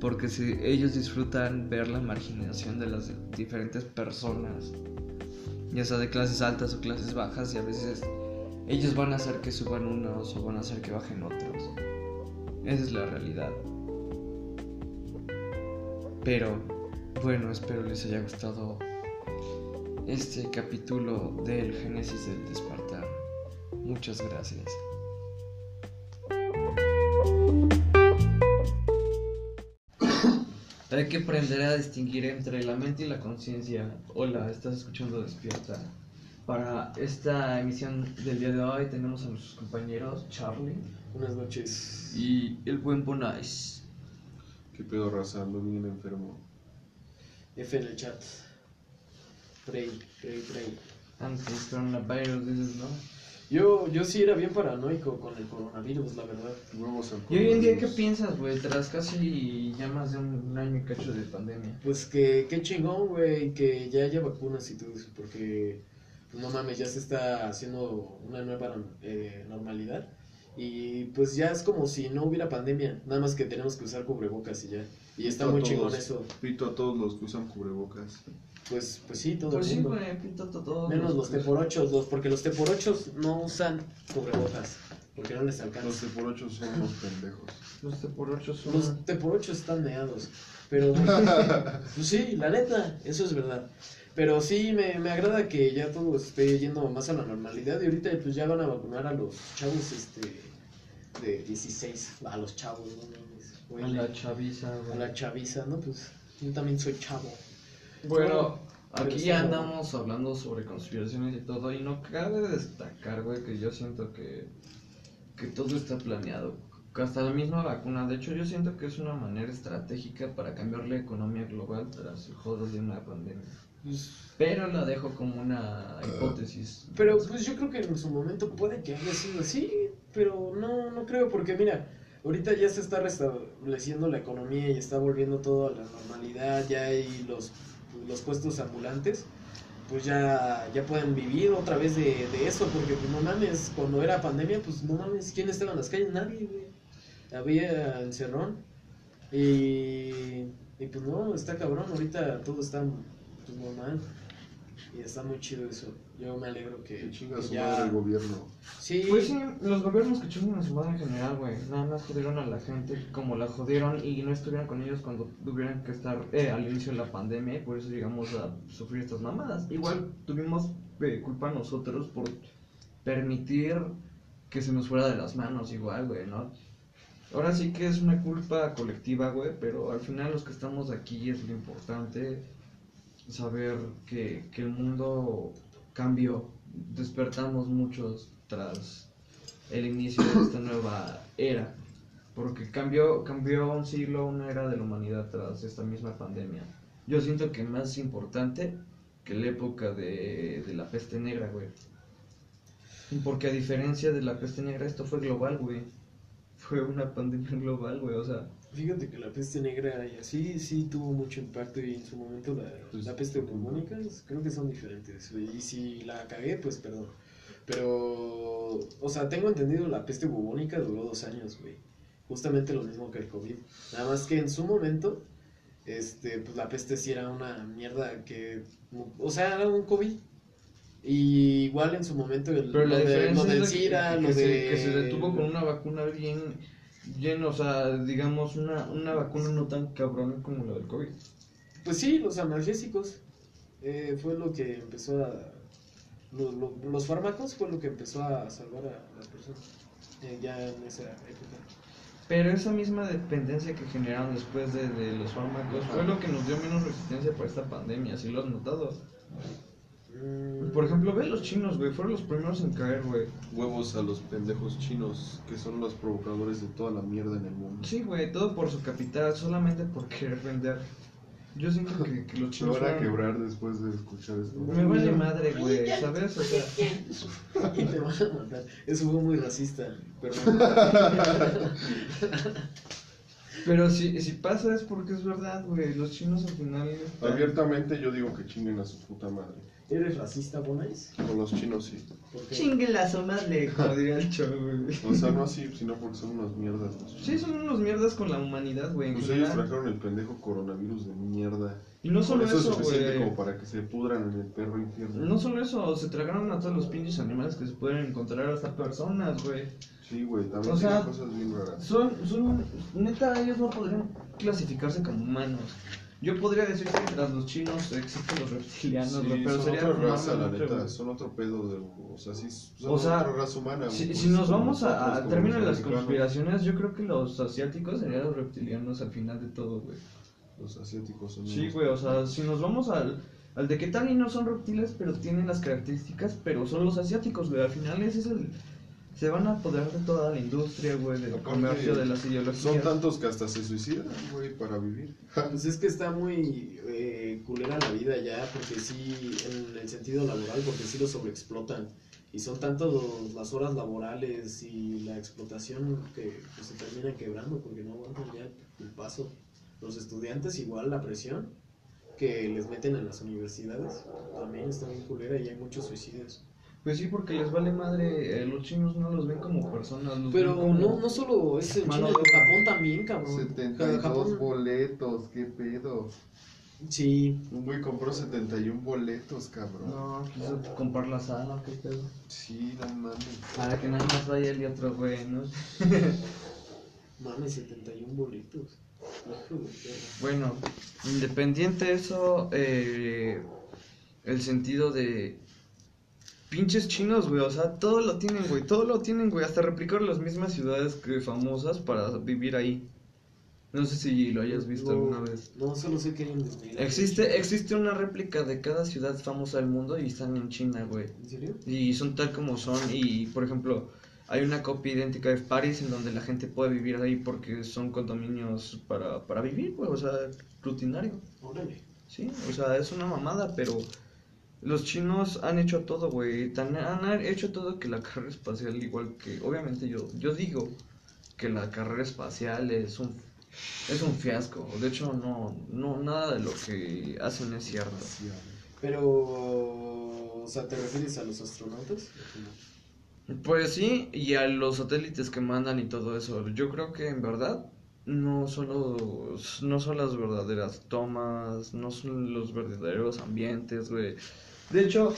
porque si ellos disfrutan ver la marginación de las diferentes personas, ya sea de clases altas o clases bajas, y a veces ellos van a hacer que suban unos o van a hacer que bajen otros. Esa es la realidad. Pero bueno, espero les haya gustado este capítulo del Génesis del Despertar. Muchas gracias. Hay que aprender a distinguir entre la mente y la conciencia. Hola, estás escuchando Despierta. Para esta emisión del día de hoy tenemos a nuestros compañeros Charlie. Buenas noches. Y el buen Bonais. ¿Qué pedo, raza? Ando bien enfermo. F en el chat. Pray, pray, pray. Antes coronavirus, dices, ¿no? Yo, yo sí era bien paranoico con el coronavirus, la verdad. ¿Y hoy en día qué piensas, güey? Tras casi ya más de un, año y cacho de pandemia. Pues que qué chingón, güey, que ya haya vacunas y todo eso, porque, pues no mames, ya se está haciendo una nueva eh, normalidad. Y pues ya es como si no hubiera pandemia, nada más que tenemos que usar cubrebocas y ya. Y está muy chingón eso. Pito a todos los que usan cubrebocas. Pues, pues sí, todo pues el mundo. Sí, todo, Menos los teporochos, los, porque los teporochos no usan cubrebocas. Porque no les alcanza. Los teporochos son los pendejos. Los teporochos son. Los teporochos están meados. Pero. pues sí, la neta, eso es verdad. Pero sí, me, me agrada que ya todo esté yendo más a la normalidad. Y ahorita, pues ya van a vacunar a los chavos este de 16. A los chavos, ¿no? A la chaviza, A la chaviza, ¿no? Pues yo también soy chavo. Bueno, aquí ya andamos hablando sobre conspiraciones y todo, y no cabe destacar, güey, que yo siento que, que todo está planeado. hasta la misma vacuna. De hecho, yo siento que es una manera estratégica para cambiar la economía global tras el jodo de una pandemia. Pues, Pero la dejo como una hipótesis. Pero pues yo creo que en su momento puede que haya sido así, pero no, no creo, porque mira, ahorita ya se está restableciendo la economía y está volviendo todo a la normalidad, ya hay los, los puestos ambulantes, pues ya, ya pueden vivir otra vez de, de eso, porque pues no mames, cuando era pandemia, pues no mames, ¿quién estaba en las calles? Nadie, güey. Había encerrón y, y pues no, está cabrón, ahorita todo está pues normal. Y está muy chido eso. Yo me alegro que, Que chinga su ya- madre el gobierno. Sí, Pues sí, los gobiernos que chingan a su madre en general, güey. Nada más jodieron a la gente como la jodieron y no estuvieron con ellos cuando tuvieron que estar eh, al inicio de la pandemia y por eso llegamos a sufrir estas mamadas. Igual tuvimos eh, culpa nosotros por permitir que se nos fuera de las manos, igual, güey, ¿no? Ahora sí que es una culpa colectiva, güey, pero al final los que estamos aquí es lo importante saber que, que el mundo cambió. Despertamos muchos tras el inicio de esta nueva era. Porque cambió, cambió un siglo, una era de la humanidad tras esta misma pandemia. Yo siento que más importante que la época de, de la peste negra, güey. Porque a diferencia de la peste negra, esto fue global, güey. Fue una pandemia global, güey. O sea, fíjate que la peste negra y así sí tuvo mucho impacto y en su momento la, Pues, la peste bubónica creo que son diferentes. Y si la cagué, pues perdón. Pero, o sea, tengo entendido la peste bubónica duró dos años, güey. Justamente lo mismo que el COVID. Nada más que en su momento, este, pues la peste sí era una mierda que, o sea, era un COVID. Y igual en su momento el, Pero la lo, de, diferencia lo del SIDA, que, lo que de... se, que se detuvo con una vacuna bien, bien, o sea, digamos, una, una vacuna no tan cabrona como la del COVID. Pues sí, los analgésicos eh, fue lo que empezó a... lo- lo- los fármacos fue lo que empezó a salvar a las personas eh, ya en esa época. Pero esa misma dependencia que generaron después de, de los fármacos fue lo que nos dio menos resistencia para esta pandemia, ¿sí lo has notado? Mm, Por ejemplo, ve los chinos, güey, fueron los primeros en caer, güey. Huevos a los pendejos chinos, que son los provocadores de toda la mierda en el mundo. Sí, güey, todo por su capital, solamente por querer vender. Yo siento que, que los Se chinos van a fueron- quebrar después de escuchar esto. Me vale madre, güey, ¿sabes? O sea, y te van a matar. Eso fue muy racista. Pero pero si, si pasa es porque es verdad, güey, los chinos al final... Abiertamente yo digo que chinguen a su puta madre. ¿Eres racista, Bonais? Con los chinos sí. Chingue la madre, como diría el chavo, güey. O sea, no así, sino porque son unos mierdas los chinos. Sí, son unos mierdas con la humanidad, güey. en Pues ellos general. trajeron el pendejo coronavirus de mierda. Y no solo eso, es suficiente güey. como para que se pudran en el perro infierno. No solo eso, se tragaron a todos los pinches animales que se pueden encontrar hasta personas, güey. Sí, güey, también O sea, cosas bien raras. Son, son, neta, ellos no podrían clasificarse como humanos. Yo podría decir que tras los chinos existen los reptilianos, Sí, pero son sería otra raza, la neta, son otro pedo de, o sea, sí, son O sea, otra raza humana. Si, pues, si nos como vamos a- nosotros, al como término de las conspiraciones, yo creo que los asiáticos serían los reptilianos al final de todo, güey. Los asiáticos son Sí, güey, o sea, si nos vamos al, al de que tal y no son reptiles, pero tienen las características, pero son los asiáticos, güey. Al final ese es el... Se van a apoderar de toda la industria, güey, del Aparte, comercio, de las ideologías. Son tantos que hasta se suicidan, güey, para vivir. Pues es que está muy eh, culera la vida ya, porque sí, en el sentido laboral, porque sí lo sobreexplotan. Y son tanto los- las horas laborales y la explotación que pues, se terminan quebrando porque no aguantan ya el paso. Los estudiantes igual la presión que les meten en las universidades también está bien culera y hay muchos suicidios. Pues sí, porque les vale madre, eh, los chinos no los ven como personas. Los Pero ven como- no, no solo es Mano China, de. Japón también, cabrón. 72 Japón, boletos, qué pedo. sí, Un güey compró 71 boletos, cabrón. No, quiso comprar la sala, qué pedo. Sí, no mames. Para que nada más vaya él y otro güey, ¿no? mames, 71 boletos. Hijo de perra. Bueno, independiente de eso, eh, el sentido de pinches chinos, güey, o sea, todo lo tienen, güey, todo lo tienen, güey, hasta replicaron las mismas ciudades que famosas para vivir ahí. No sé si lo hayas visto No, alguna vez. No, solo sé que hay en. Existe, existe una réplica de cada ciudad famosa del mundo y están en China, güey. ¿En serio? Y son tal como son. Y por ejemplo, hay una copia idéntica de París en donde la gente puede vivir ahí porque son condominios para, para vivir, güey, o sea, rutinario. Órale. Sí, o sea, es una mamada, pero los chinos han hecho todo, güey. Tan- Han hecho todo que la carrera espacial, igual que, obviamente yo, yo digo que la carrera espacial es un, es un fiasco. De hecho, no, no, nada de lo que hacen es cierto. Pero, o sea, ¿te refieres a los astronautas? Pues sí, y a los satélites que mandan y todo eso. Yo creo que en verdad no son los, no son las verdaderas tomas, no son los verdaderos ambientes, güey. De hecho,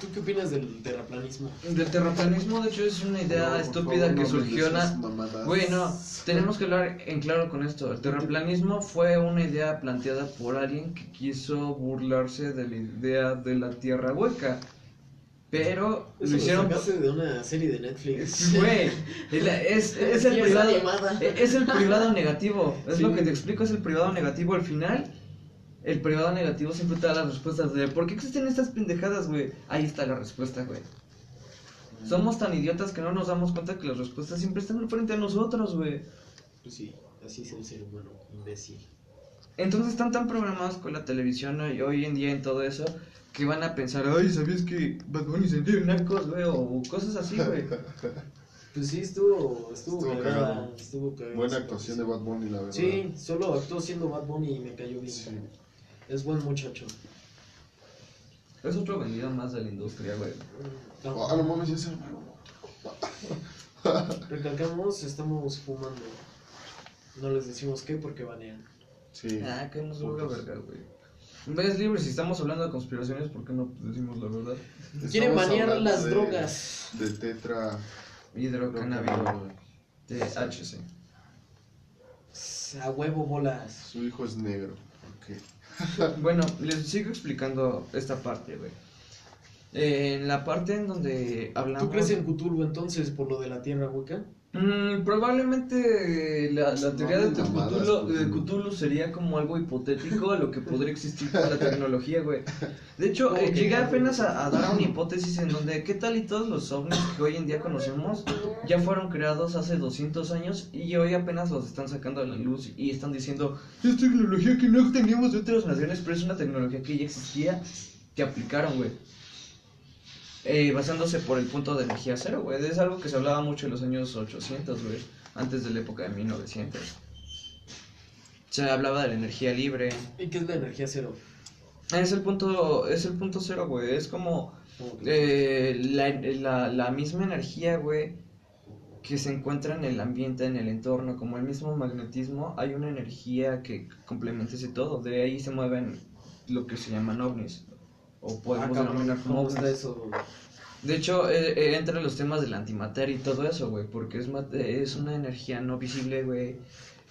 ¿Tú qué opinas del terraplanismo? del terraplanismo, de hecho, es una idea No, estúpida favor, que no surgió esas na- mamadas. Güey, no, tenemos que hablar en claro con esto. El terraplanismo fue una idea planteada por alguien que quiso burlarse de la idea de la tierra hueca. Pero Eso lo hicieron... de una serie de Netflix. Güey, es, es el privado, es el privado negativo. Es lo que te explico, es el privado negativo. Al final, el privado negativo siempre te da las respuestas de ¿por qué existen estas pendejadas, güey? Ahí está la respuesta, güey. Somos tan idiotas que no nos damos cuenta que las respuestas siempre están frente a nosotros, güey. Pues sí, así es el ser humano, imbécil. Entonces están tan programados con la televisión hoy, hoy en día en todo eso que van a pensar, ay, ¿sabías que Bad Bunny se dio narcos, güey? O cosas así, güey. Pues sí, estuvo, estuvo, Estuvo cagada, estuvo cagada Buena actuación de. Bad Bunny, la verdad. Sí, solo actuó siendo Bad Bunny y me cayó bien. Sí. Es buen muchacho. Es otro vendido más de la industria, güey. No, Ah, no mames, ya se recalcamos, estamos fumando. No les decimos qué porque banean. Sí. Ah, que nos valga verga, güey. Ves libre, si estamos hablando de conspiraciones, ¿por qué no decimos la verdad? Quieren banear las de- drogas. De tetra. Hidrocannabidiol, THC. A huevo bolas. Su hijo es negro. Ok. Bueno, les sigo explicando esta parte, güey. Eh, en la parte en donde hablamos... ¿Tú crees en Cthulhu entonces por lo de la tierra hueca? Mm, probablemente la, la teoría de No, Cthulhu, de Cthulhu. Cthulhu sería como algo hipotético a lo que podría existir con la tecnología, güey. De hecho, ¿Cómo eh, llegué apenas a, a dar una hipótesis en donde, ¿qué tal y todos los ovnis que hoy en día conocemos ya fueron creados hace 200 años y hoy apenas los están sacando a la luz y están diciendo, es tecnología que no teníamos de otras naciones, pero es una tecnología que ya existía, que aplicaron, güey. Eh, basándose por el punto de energía cero, güey. Es algo que se hablaba mucho en los años 800, güey. Antes de la época de 1900. Se hablaba de la energía libre. ¿Y qué es la energía cero? Es el punto, es el punto cero, güey. Es como eh, la, la, la misma energía, güey, que se encuentra en el ambiente, en el entorno, como el mismo magnetismo, hay una energía que complementa ese todo. De ahí se mueven lo que se llaman ovnis. O Ah, podemos denominar como ¿Cómo ovnis. está eso? De hecho, eh, eh, entra en los temas de la antimateria y todo eso, güey, porque es, es una energía no visible, güey,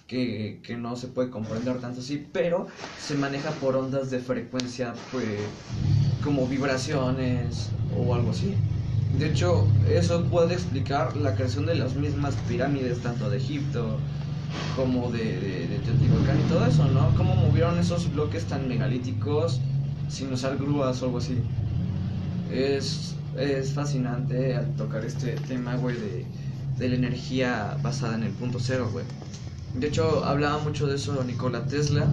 que, que no se puede comprender tanto así, pero se maneja por ondas de frecuencia, pues, como vibraciones o algo así. De hecho, eso puede explicar la creación de las mismas pirámides, tanto de Egipto como de, de, de Teotihuacán y todo eso, ¿no? Cómo movieron esos bloques tan megalíticos sin usar grúas o algo así. Es, es fascinante al tocar este tema, güey, de, de la energía basada en el punto cero, güey. De hecho, hablaba mucho de eso Nikola Tesla.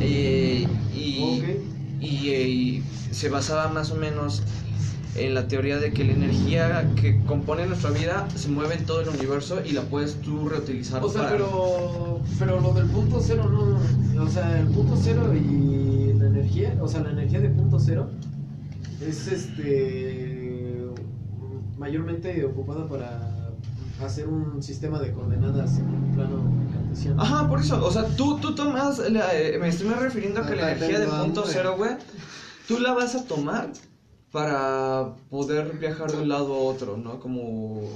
eh, y, Ok. y, eh, y se basaba más o menos en la teoría de que la energía que compone nuestra vida se mueve en todo el universo y la puedes tú reutilizar O sea, para... pero, pero lo del punto cero no. O sea, el punto cero y energía, o sea, la energía de punto cero es este. mayormente ocupada para hacer un sistema de coordenadas en un plano cartesiano. Ajá, por eso, o sea, tú, tú tomas, la- eh, me estoy refiriendo a que la energía tengo punto cero, güey, tú la vas a tomar para poder viajar de un lado a otro, ¿no? Como,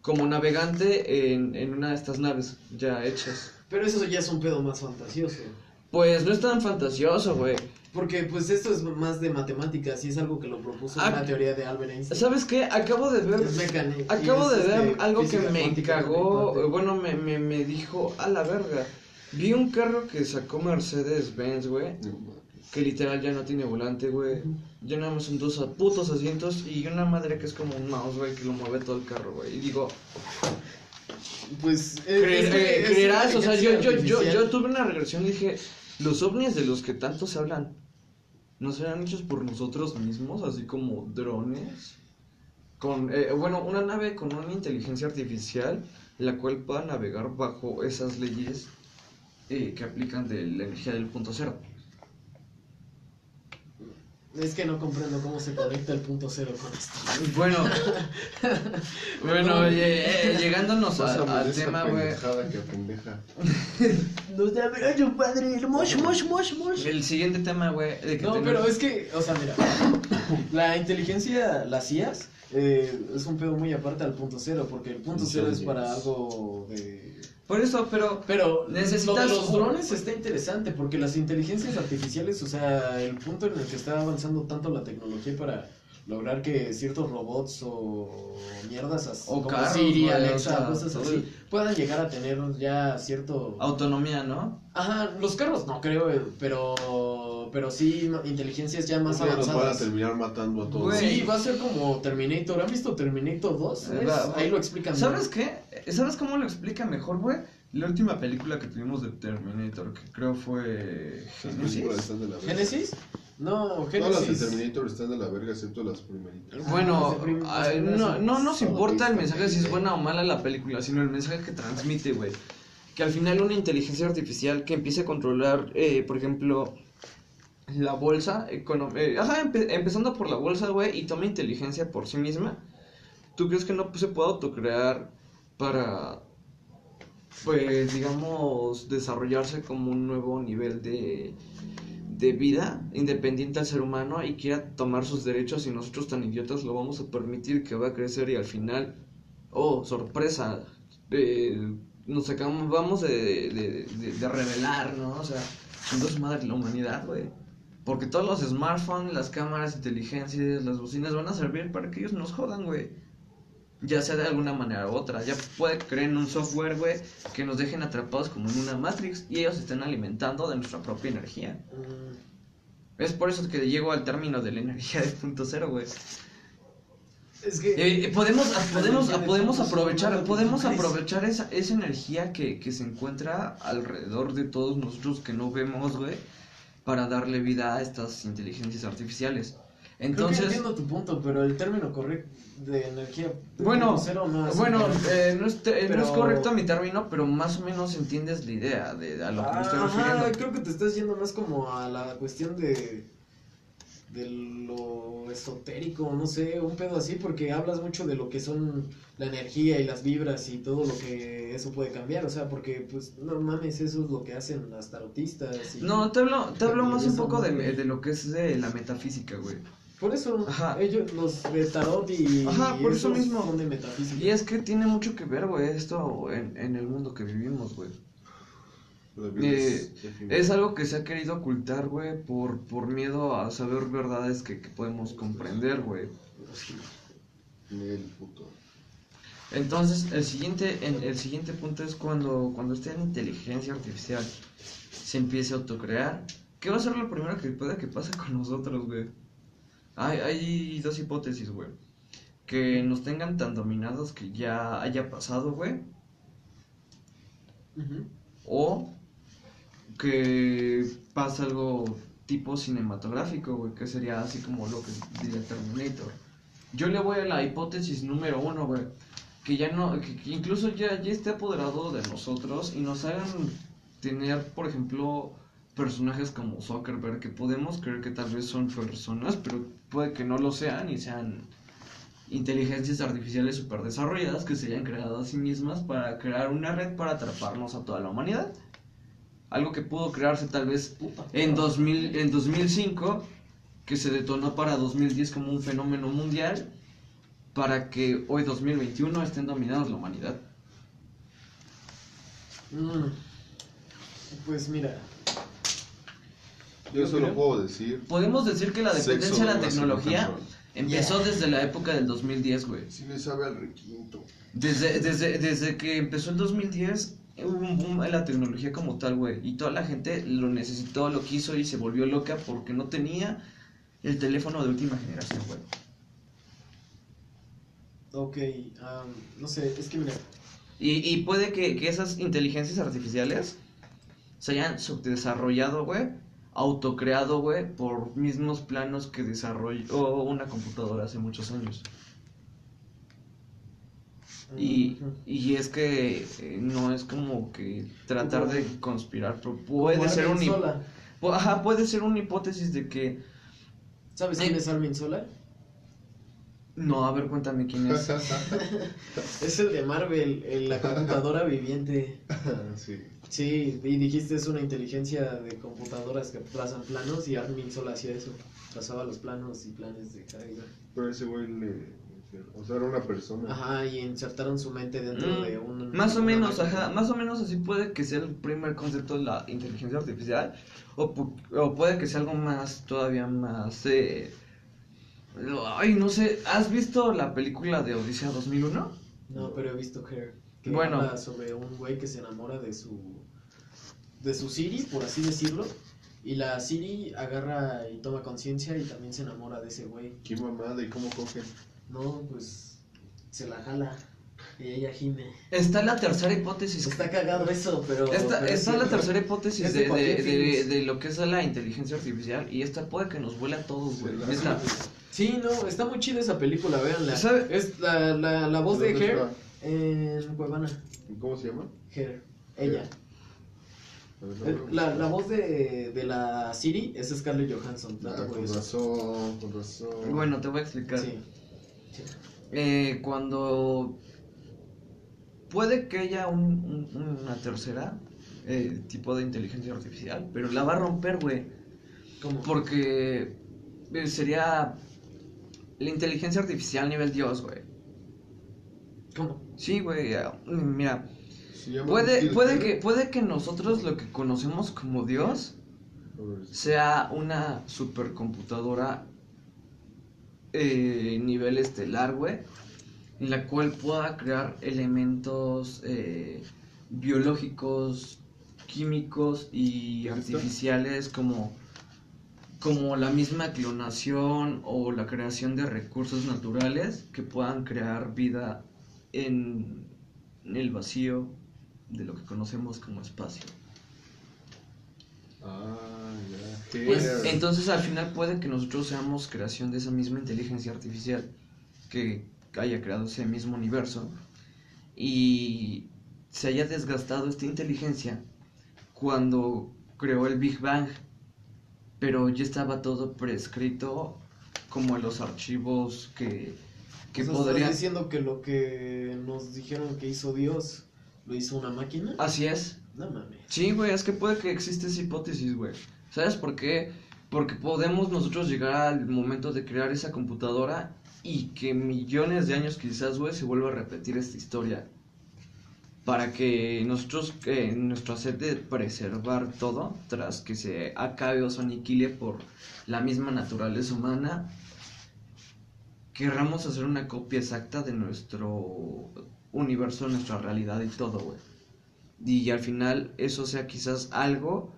como navegante en, en una de estas naves ya hechas. Pero eso ya es un pedo más fantasioso. Pues no es tan fantasioso, güey. Porque pues esto es más de matemáticas y es algo que lo propuso Ah, una teoría de Albert Einstein. ¿Sabes qué? Acabo de ver... Acabo de ver este, algo que me cagó, 24. eh, bueno, me, me, me dijo, a la verga. Vi un carro que sacó Mercedes-Benz, güey, No mames. que literal ya no tiene volante, güey. Ya nada más son dos putos asientos y una madre que es como un mouse, güey, que lo mueve todo el carro, güey. Y digo, Pues. eh, eh, creerás, o sea, yo, yo, yo, yo tuve una regresión y dije, los ovnis de los que tanto se hablan, ¿no serán hechos por nosotros mismos, así como drones? Con, eh, bueno, una nave con una inteligencia artificial, la cual pueda navegar bajo esas leyes eh, que aplican de la energía del punto cero. Es que no comprendo cómo se conecta el punto cero con esto. Bueno, bueno, eh, eh, llegándonos a- al tema, güey. pendejada que pendeja. No te abrazo, padre. El mosh, mosh, mosh, mosh. El siguiente tema, güey, de que No, tenemos- pero es que, o sea, mira, la inteligencia, las IAS, eh, es un pedo muy aparte al punto cero, porque el punto cero es para algo de... Por eso, pero Pero Necesitas lo de los drones está interesante, porque las inteligencias artificiales, o sea, el punto en el que está avanzando tanto la tecnología para lograr que ciertos robots o mierdas así, O como carros, Siri, Alexa, o sea, cosas así, el- puedan llegar a tener ya cierto... autonomía, ¿no? Ajá, los carros no creo, eh, pero pero sí inteligencias ya más día nos van a avanzadas. terminar matando a todos. Güey. Sí, va a ser como Terminator. ¿Han visto Terminator 2? Eh, Es- va- Ahí lo explican. ¿Sabes qué? ¿Sabes cómo lo explica mejor, güey? La última película que tuvimos de Terminator, que creo fue películas Genesis. Verga. ¿Génesis? No, Todas las de Génesis. Terminator están de la verga, excepto las primeritas. Bueno, Ah, las ay, primeras no, no nos importa el mensaje si es güey. buena o mala la película, sino el mensaje que transmite, güey. Que al final una inteligencia artificial que empiece a controlar, eh, por ejemplo, la bolsa, eh, ajá, empe- empezando por la bolsa, güey, y toma inteligencia por sí misma. ¿Tú crees que no se puede autocrear para, pues, digamos, desarrollarse como un nuevo nivel de, de vida independiente al ser humano y quiera tomar sus derechos y nosotros tan idiotas lo vamos a permitir que va a crecer y al final, oh, sorpresa, eh, nos acabamos, vamos de, de, de, de revelar, ¿no? O sea, entonces madre la humanidad, güey. Porque todos los smartphones, las cámaras inteligentes, las bocinas van a servir para que ellos nos jodan, güey. Ya sea de alguna manera u otra. Ya puede crear en un software, güey, que nos dejen atrapados como en una Matrix y ellos estén alimentando de nuestra propia energía. Mm, Es por eso que llego al término de la energía de punto cero, güey. Es que. Eh, eh, podemos, podemos, podemos aprovechar, podemos aprovechar esa, esa energía que, que se encuentra alrededor de todos nosotros que no vemos, güey, para darle vida a estas inteligencias artificiales. Creo que Entonces, entiendo tu punto, pero el término correcto de energía de Bueno, cero no es bueno, eh, no, es, no es Pero- correcto mi término, pero más o menos entiendes la idea de a lo que me estoy Ajá, refiriendo. creo que te estás yendo más como a la cuestión de de lo esotérico, no sé, un pedo así, porque hablas mucho de lo que son la energía y las vibras y todo lo que eso puede cambiar, o sea, porque pues no mames, eso es lo que hacen las tarotistas. Y No, te hablo, te hablo más un poco de, de lo que es de la metafísica, güey. Por eso Ajá. ellos, los de tarot y, Ajá, por eso mismo. son de metafísica. Y es que tiene mucho que ver, güey, esto en, en el mundo que vivimos, güey. Eh, es algo que se ha querido ocultar, güey, por, por miedo a saber verdades que, que podemos comprender, güey. El puto. Entonces, el siguiente, en- el siguiente punto es cuando, cuando esté en inteligencia artificial se empiece a autocrear. ¿Qué va a ser lo primero que pueda que pase con nosotros, güey? Hay, hay dos hipótesis, güey. Que nos tengan tan dominados que ya haya pasado, güey. O que pasa algo tipo cinematográfico, güey, que sería así como lo que diría Terminator. Yo le voy a la hipótesis número uno, güey, que ya no, que, que incluso ya, ya esté apoderado de nosotros y nos hagan tener, por ejemplo, personajes como Zuckerberg, que podemos creer que tal vez son personas, pero puede que no lo sean y sean inteligencias artificiales super desarrolladas que se hayan creado a sí mismas para crear una red para atraparnos a toda la humanidad. Algo que pudo crearse tal vez en, 2000, en 2005, que se detonó para 2010 como un fenómeno mundial, para que hoy 2021 estén dominados la humanidad. Mm. Pues mira, Yo solo puedo decir. Podemos decir que la dependencia de la tecnología empezó desde la época del 2010, güey. Sí le sabe al requinto. Desde, desde, desde que empezó el 2010, hubo un boom en la tecnología como tal, güey. Y toda la gente lo necesitó, lo quiso y se volvió loca porque no tenía el teléfono de última generación, güey. Ok, am, no sé, es que mira, Y, y puede que, que esas inteligencias artificiales se hayan subdesarrollado, güey, autocreado, güey, por mismos planos que desarrolló una computadora hace muchos años. Y, y es que eh, no es como que tratar de conspirar, pero puede ser, un, ajá, puede ser una hipótesis de que... ¿Sabes quién es Armin Sola? No, a ver, cuéntame quién es. Es el de Marvel, el- la computadora viviente. sí. Sí, y dijiste es una inteligencia de computadoras que trazan planos y Armin Sola hacía eso. Trazaba los planos y planes de cada. Pero ese güey le. O sea, era una persona. Ajá, y insertaron su mente dentro Mm, de un... Más o menos, ajá, más o menos así puede que sea el primer concepto de la inteligencia artificial, o, pu- o puede que sea algo más, todavía más, eh, ay, no sé, ¿has visto la película de Odisea 2001? No, pero he visto Hair. Que Bueno. habla sobre un güey que se enamora de su... De su Siri, por así decirlo. Y la Siri agarra y toma conciencia y también se enamora de ese güey. ¿Qué mamada y cómo cogen? No, pues... Se la jala. Y ella gime. Está la tercera hipótesis. Está cagado eso, pero... Está, pero está sí. la tercera hipótesis Es de, de de, de- lo que es la inteligencia artificial y esta puede que nos vuele a todos, güey. Sí. Sí, no, está muy chida esa película, véanla. ¿Sabe? Es la, la, la voz de ¿Dónde Hair está? en Cuevana. ¿Cómo se llama? Hair. Ella. Eh. La, la voz de, de la Siri es Scarlett Johansson. Ah, con razón, con razón. Bueno, te voy a explicar. Sí. Eh, cuando puede que haya un- un- una tercera eh, tipo de inteligencia artificial, pero la va a romper, güey. ¿Cómo? Porque eh, sería la inteligencia artificial nivel Dios, güey. ¿Cómo? Sí, güey. eh, Mira, puede, puede, que, puede que nosotros lo que conocemos como Dios sea una supercomputadora eh, nivel estelar, güey, en la cual pueda crear elementos eh, biológicos, químicos y artificiales como, como la misma clonación o la creación de recursos naturales que puedan crear vida en el vacío de lo que conocemos como espacio. Ah. Pues. Entonces al final puede que nosotros seamos creación de esa misma inteligencia artificial que haya creado ese mismo universo y se haya desgastado esta inteligencia cuando creó el Big Bang, pero ya estaba todo prescrito como en los archivos que, que O sea, podrían... ¿Estás diciendo que lo que nos dijeron que hizo Dios lo hizo una máquina? Así es. No mames. Sí, güey, es que puede que existe esa hipótesis, güey. ¿Sabes por qué? Porque podemos nosotros llegar al momento de crear esa computadora y que millones de años quizás, güey, se vuelva a repetir esta historia. Para que nosotros, eh, nuestro sed de preservar todo, tras que se acabe o se aniquile por la misma naturaleza humana, querramos hacer una copia exacta de nuestro universo, nuestra realidad y todo, güey. Y al final eso sea quizás algo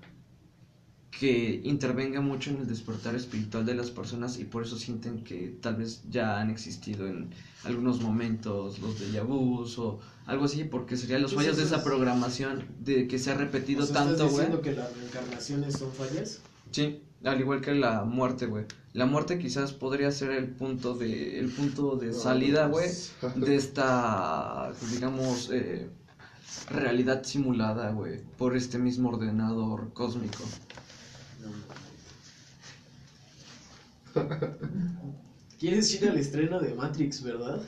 que intervenga mucho en el despertar espiritual de las personas y por eso sienten que tal vez ya han existido en algunos momentos los de vus o algo así porque serían los Pues fallos de esa es- programación de que se ha repetido O sea, tanto, ¿Estás güey. diciendo que las reencarnaciones son fallas? Sí, al igual que la muerte, güey. La muerte quizás podría ser el punto de el punto de salida, güey, pues. de esta digamos eh, realidad simulada, güey, por este mismo ordenador cósmico. ¿Quieres ir al estreno de Matrix, verdad?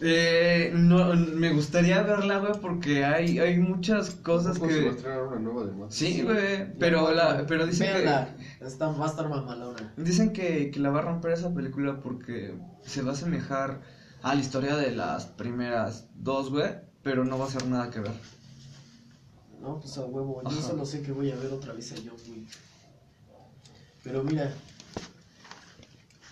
Eh, no, me gustaría verla, güey, porque hay, hay muchas cosas ¿Cómo se va a que... estrenar una nueva de más? Sí, güey, pero, la, pero dicen que... Véanla, está, va a estar mamalona. Dicen que, que la va a romper esa película porque se va a asemejar a la historia de las primeras dos, güey, pero no va a ser nada que ver. No, pues a huevo. Yo Ajá. solo sé que voy a ver otra vez a John Wick. Pero mira.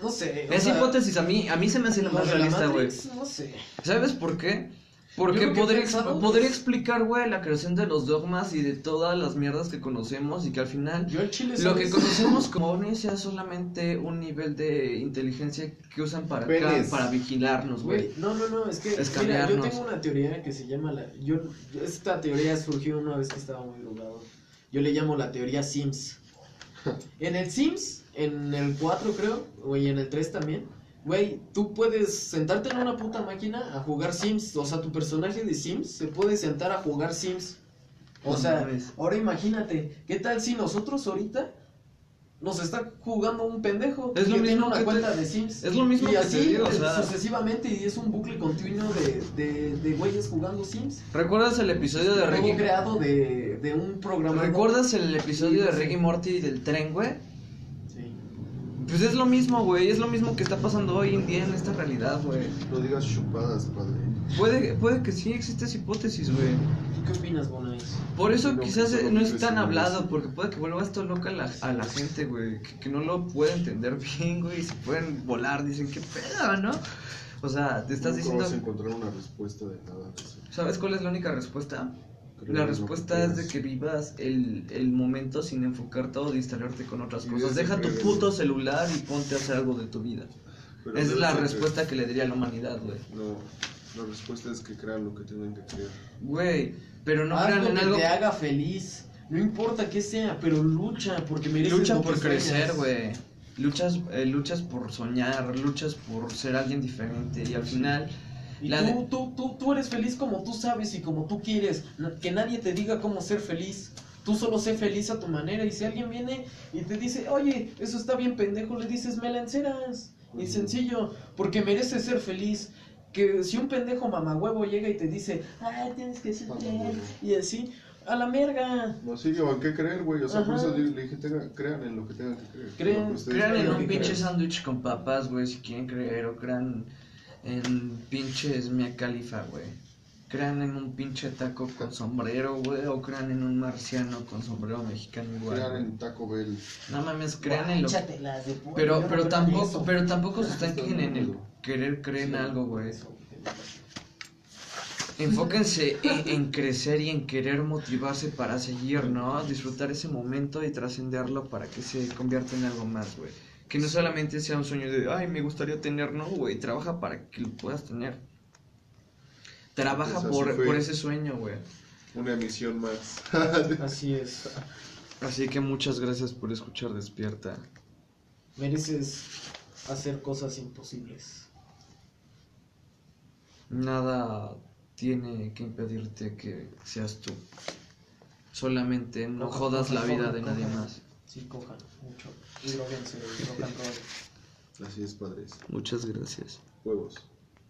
No sé. Esa sea, hipótesis a mí, a mí se me hace la lo más realista, güey. No sé. ¿Sabes por qué? Porque podría, pensado podría explicar, güey, la creación de los dogmas y de todas las mierdas que conocemos y que al final Yo el chile lo que conocemos como ovnis sea solamente un nivel de inteligencia que usan para acá, para vigilarnos, güey. No, no, no, es que mira, yo tengo una teoría que se llama la yo esta teoría surgió una vez que estaba muy drogado. Yo le llamo la teoría Sims. En el Sims, en el 4 creo, güey, en el 3 también, güey, tú puedes sentarte en una puta máquina a jugar Sims, o sea, tu personaje de Sims se puede sentar a jugar Sims. O sea, ahora imagínate, ¿qué tal si nosotros ahorita nos está jugando un pendejo Es lo que tiene mismo una que te- cuenta de Sims? es lo mismo y que así te digo, o sea- sucesivamente y es un bucle continuo de, de, de güeyes jugando Sims. ¿Recuerdas el episodio de Reggie? creado de, de un programa. ¿Recuerdas el episodio de Sí. Reggie Morty del tren, güey? Sí. Pues es lo mismo, güey, es lo mismo que está pasando hoy en día en esta realidad, güey. No digas chupadas, padre. Puede, puede que sí existe esa hipótesis, güey. ¿Tú qué opinas, Bonais? Por eso No, quizás no es tan hablado, porque puede que vuelva esto loca a la, a la gente, güey. Que, que no lo puede entender bien, güey. y Se pueden volar, dicen, qué pedo, ¿no? O sea, te estás Nunca diciendo... vas a encontrar una respuesta de nada de eso. ¿Sabes cuál es la única respuesta? La respuesta que es de que vivas el, el momento sin enfocarte o distraerte con otras cosas. Deja tu puto celular y ponte a hacer algo de tu vida. Pero es la respuesta que le diría a la humanidad, güey. No, la respuesta es que crean lo que tengan que creer. Güey, pero no crean en que algo... te haga feliz. No importa qué sea, pero lucha porque mereces Lucha lo por que crecer, sueñas. güey. Luchas, eh, luchas por soñar, luchas por ser alguien diferente y al final... Y La tú, de- tú, tú, tú eres feliz como tú sabes y como tú quieres. Que nadie te diga cómo ser feliz. Tú solo sé feliz a tu manera. Y si alguien viene y te dice, oye, eso está bien pendejo, le dices, me lanceras. Y Ujú. sencillo, porque mereces ser feliz. Que si un pendejo mamahuevo llega y te dice, ay, tienes que ser feliz". Y así, a la merga. No, sí, o en qué creer, güey. O sea, por Ajá. eso le dije, tengan- crean en lo que tengan que creer. Ustedes Crean en un pinche sándwich con papas, güey, si quieren creer, o crean en pinches Mia Califa, güey. Crean en un pinche taco con sombrero, güey, o crean en un marciano con sombrero mexicano igual. Crean en Taco Bell. No mames, crean en lo Pero, pero tampoco, pero tampoco se estanquen en el querer creer en algo, güey. Enfóquense en, en crecer y en querer motivarse para seguir, ¿no? Disfrutar ese momento y trascenderlo para que se convierta en algo más, güey. Que no solamente sea un sueño de, ay, me gustaría tener, no, güey. Trabaja para que lo puedas tener. Trabaja Pues por, por ese sueño, güey. Una emisión más. Así es. Así que muchas gracias por escuchar Despierta. Mereces hacer cosas imposibles. Nada tiene que impedirte que seas tú. Solamente no Cojan, jodas la cojan, vida de cojan. nadie más. Sí, cojan mucho. Así es, padres. Muchas gracias. Huevos.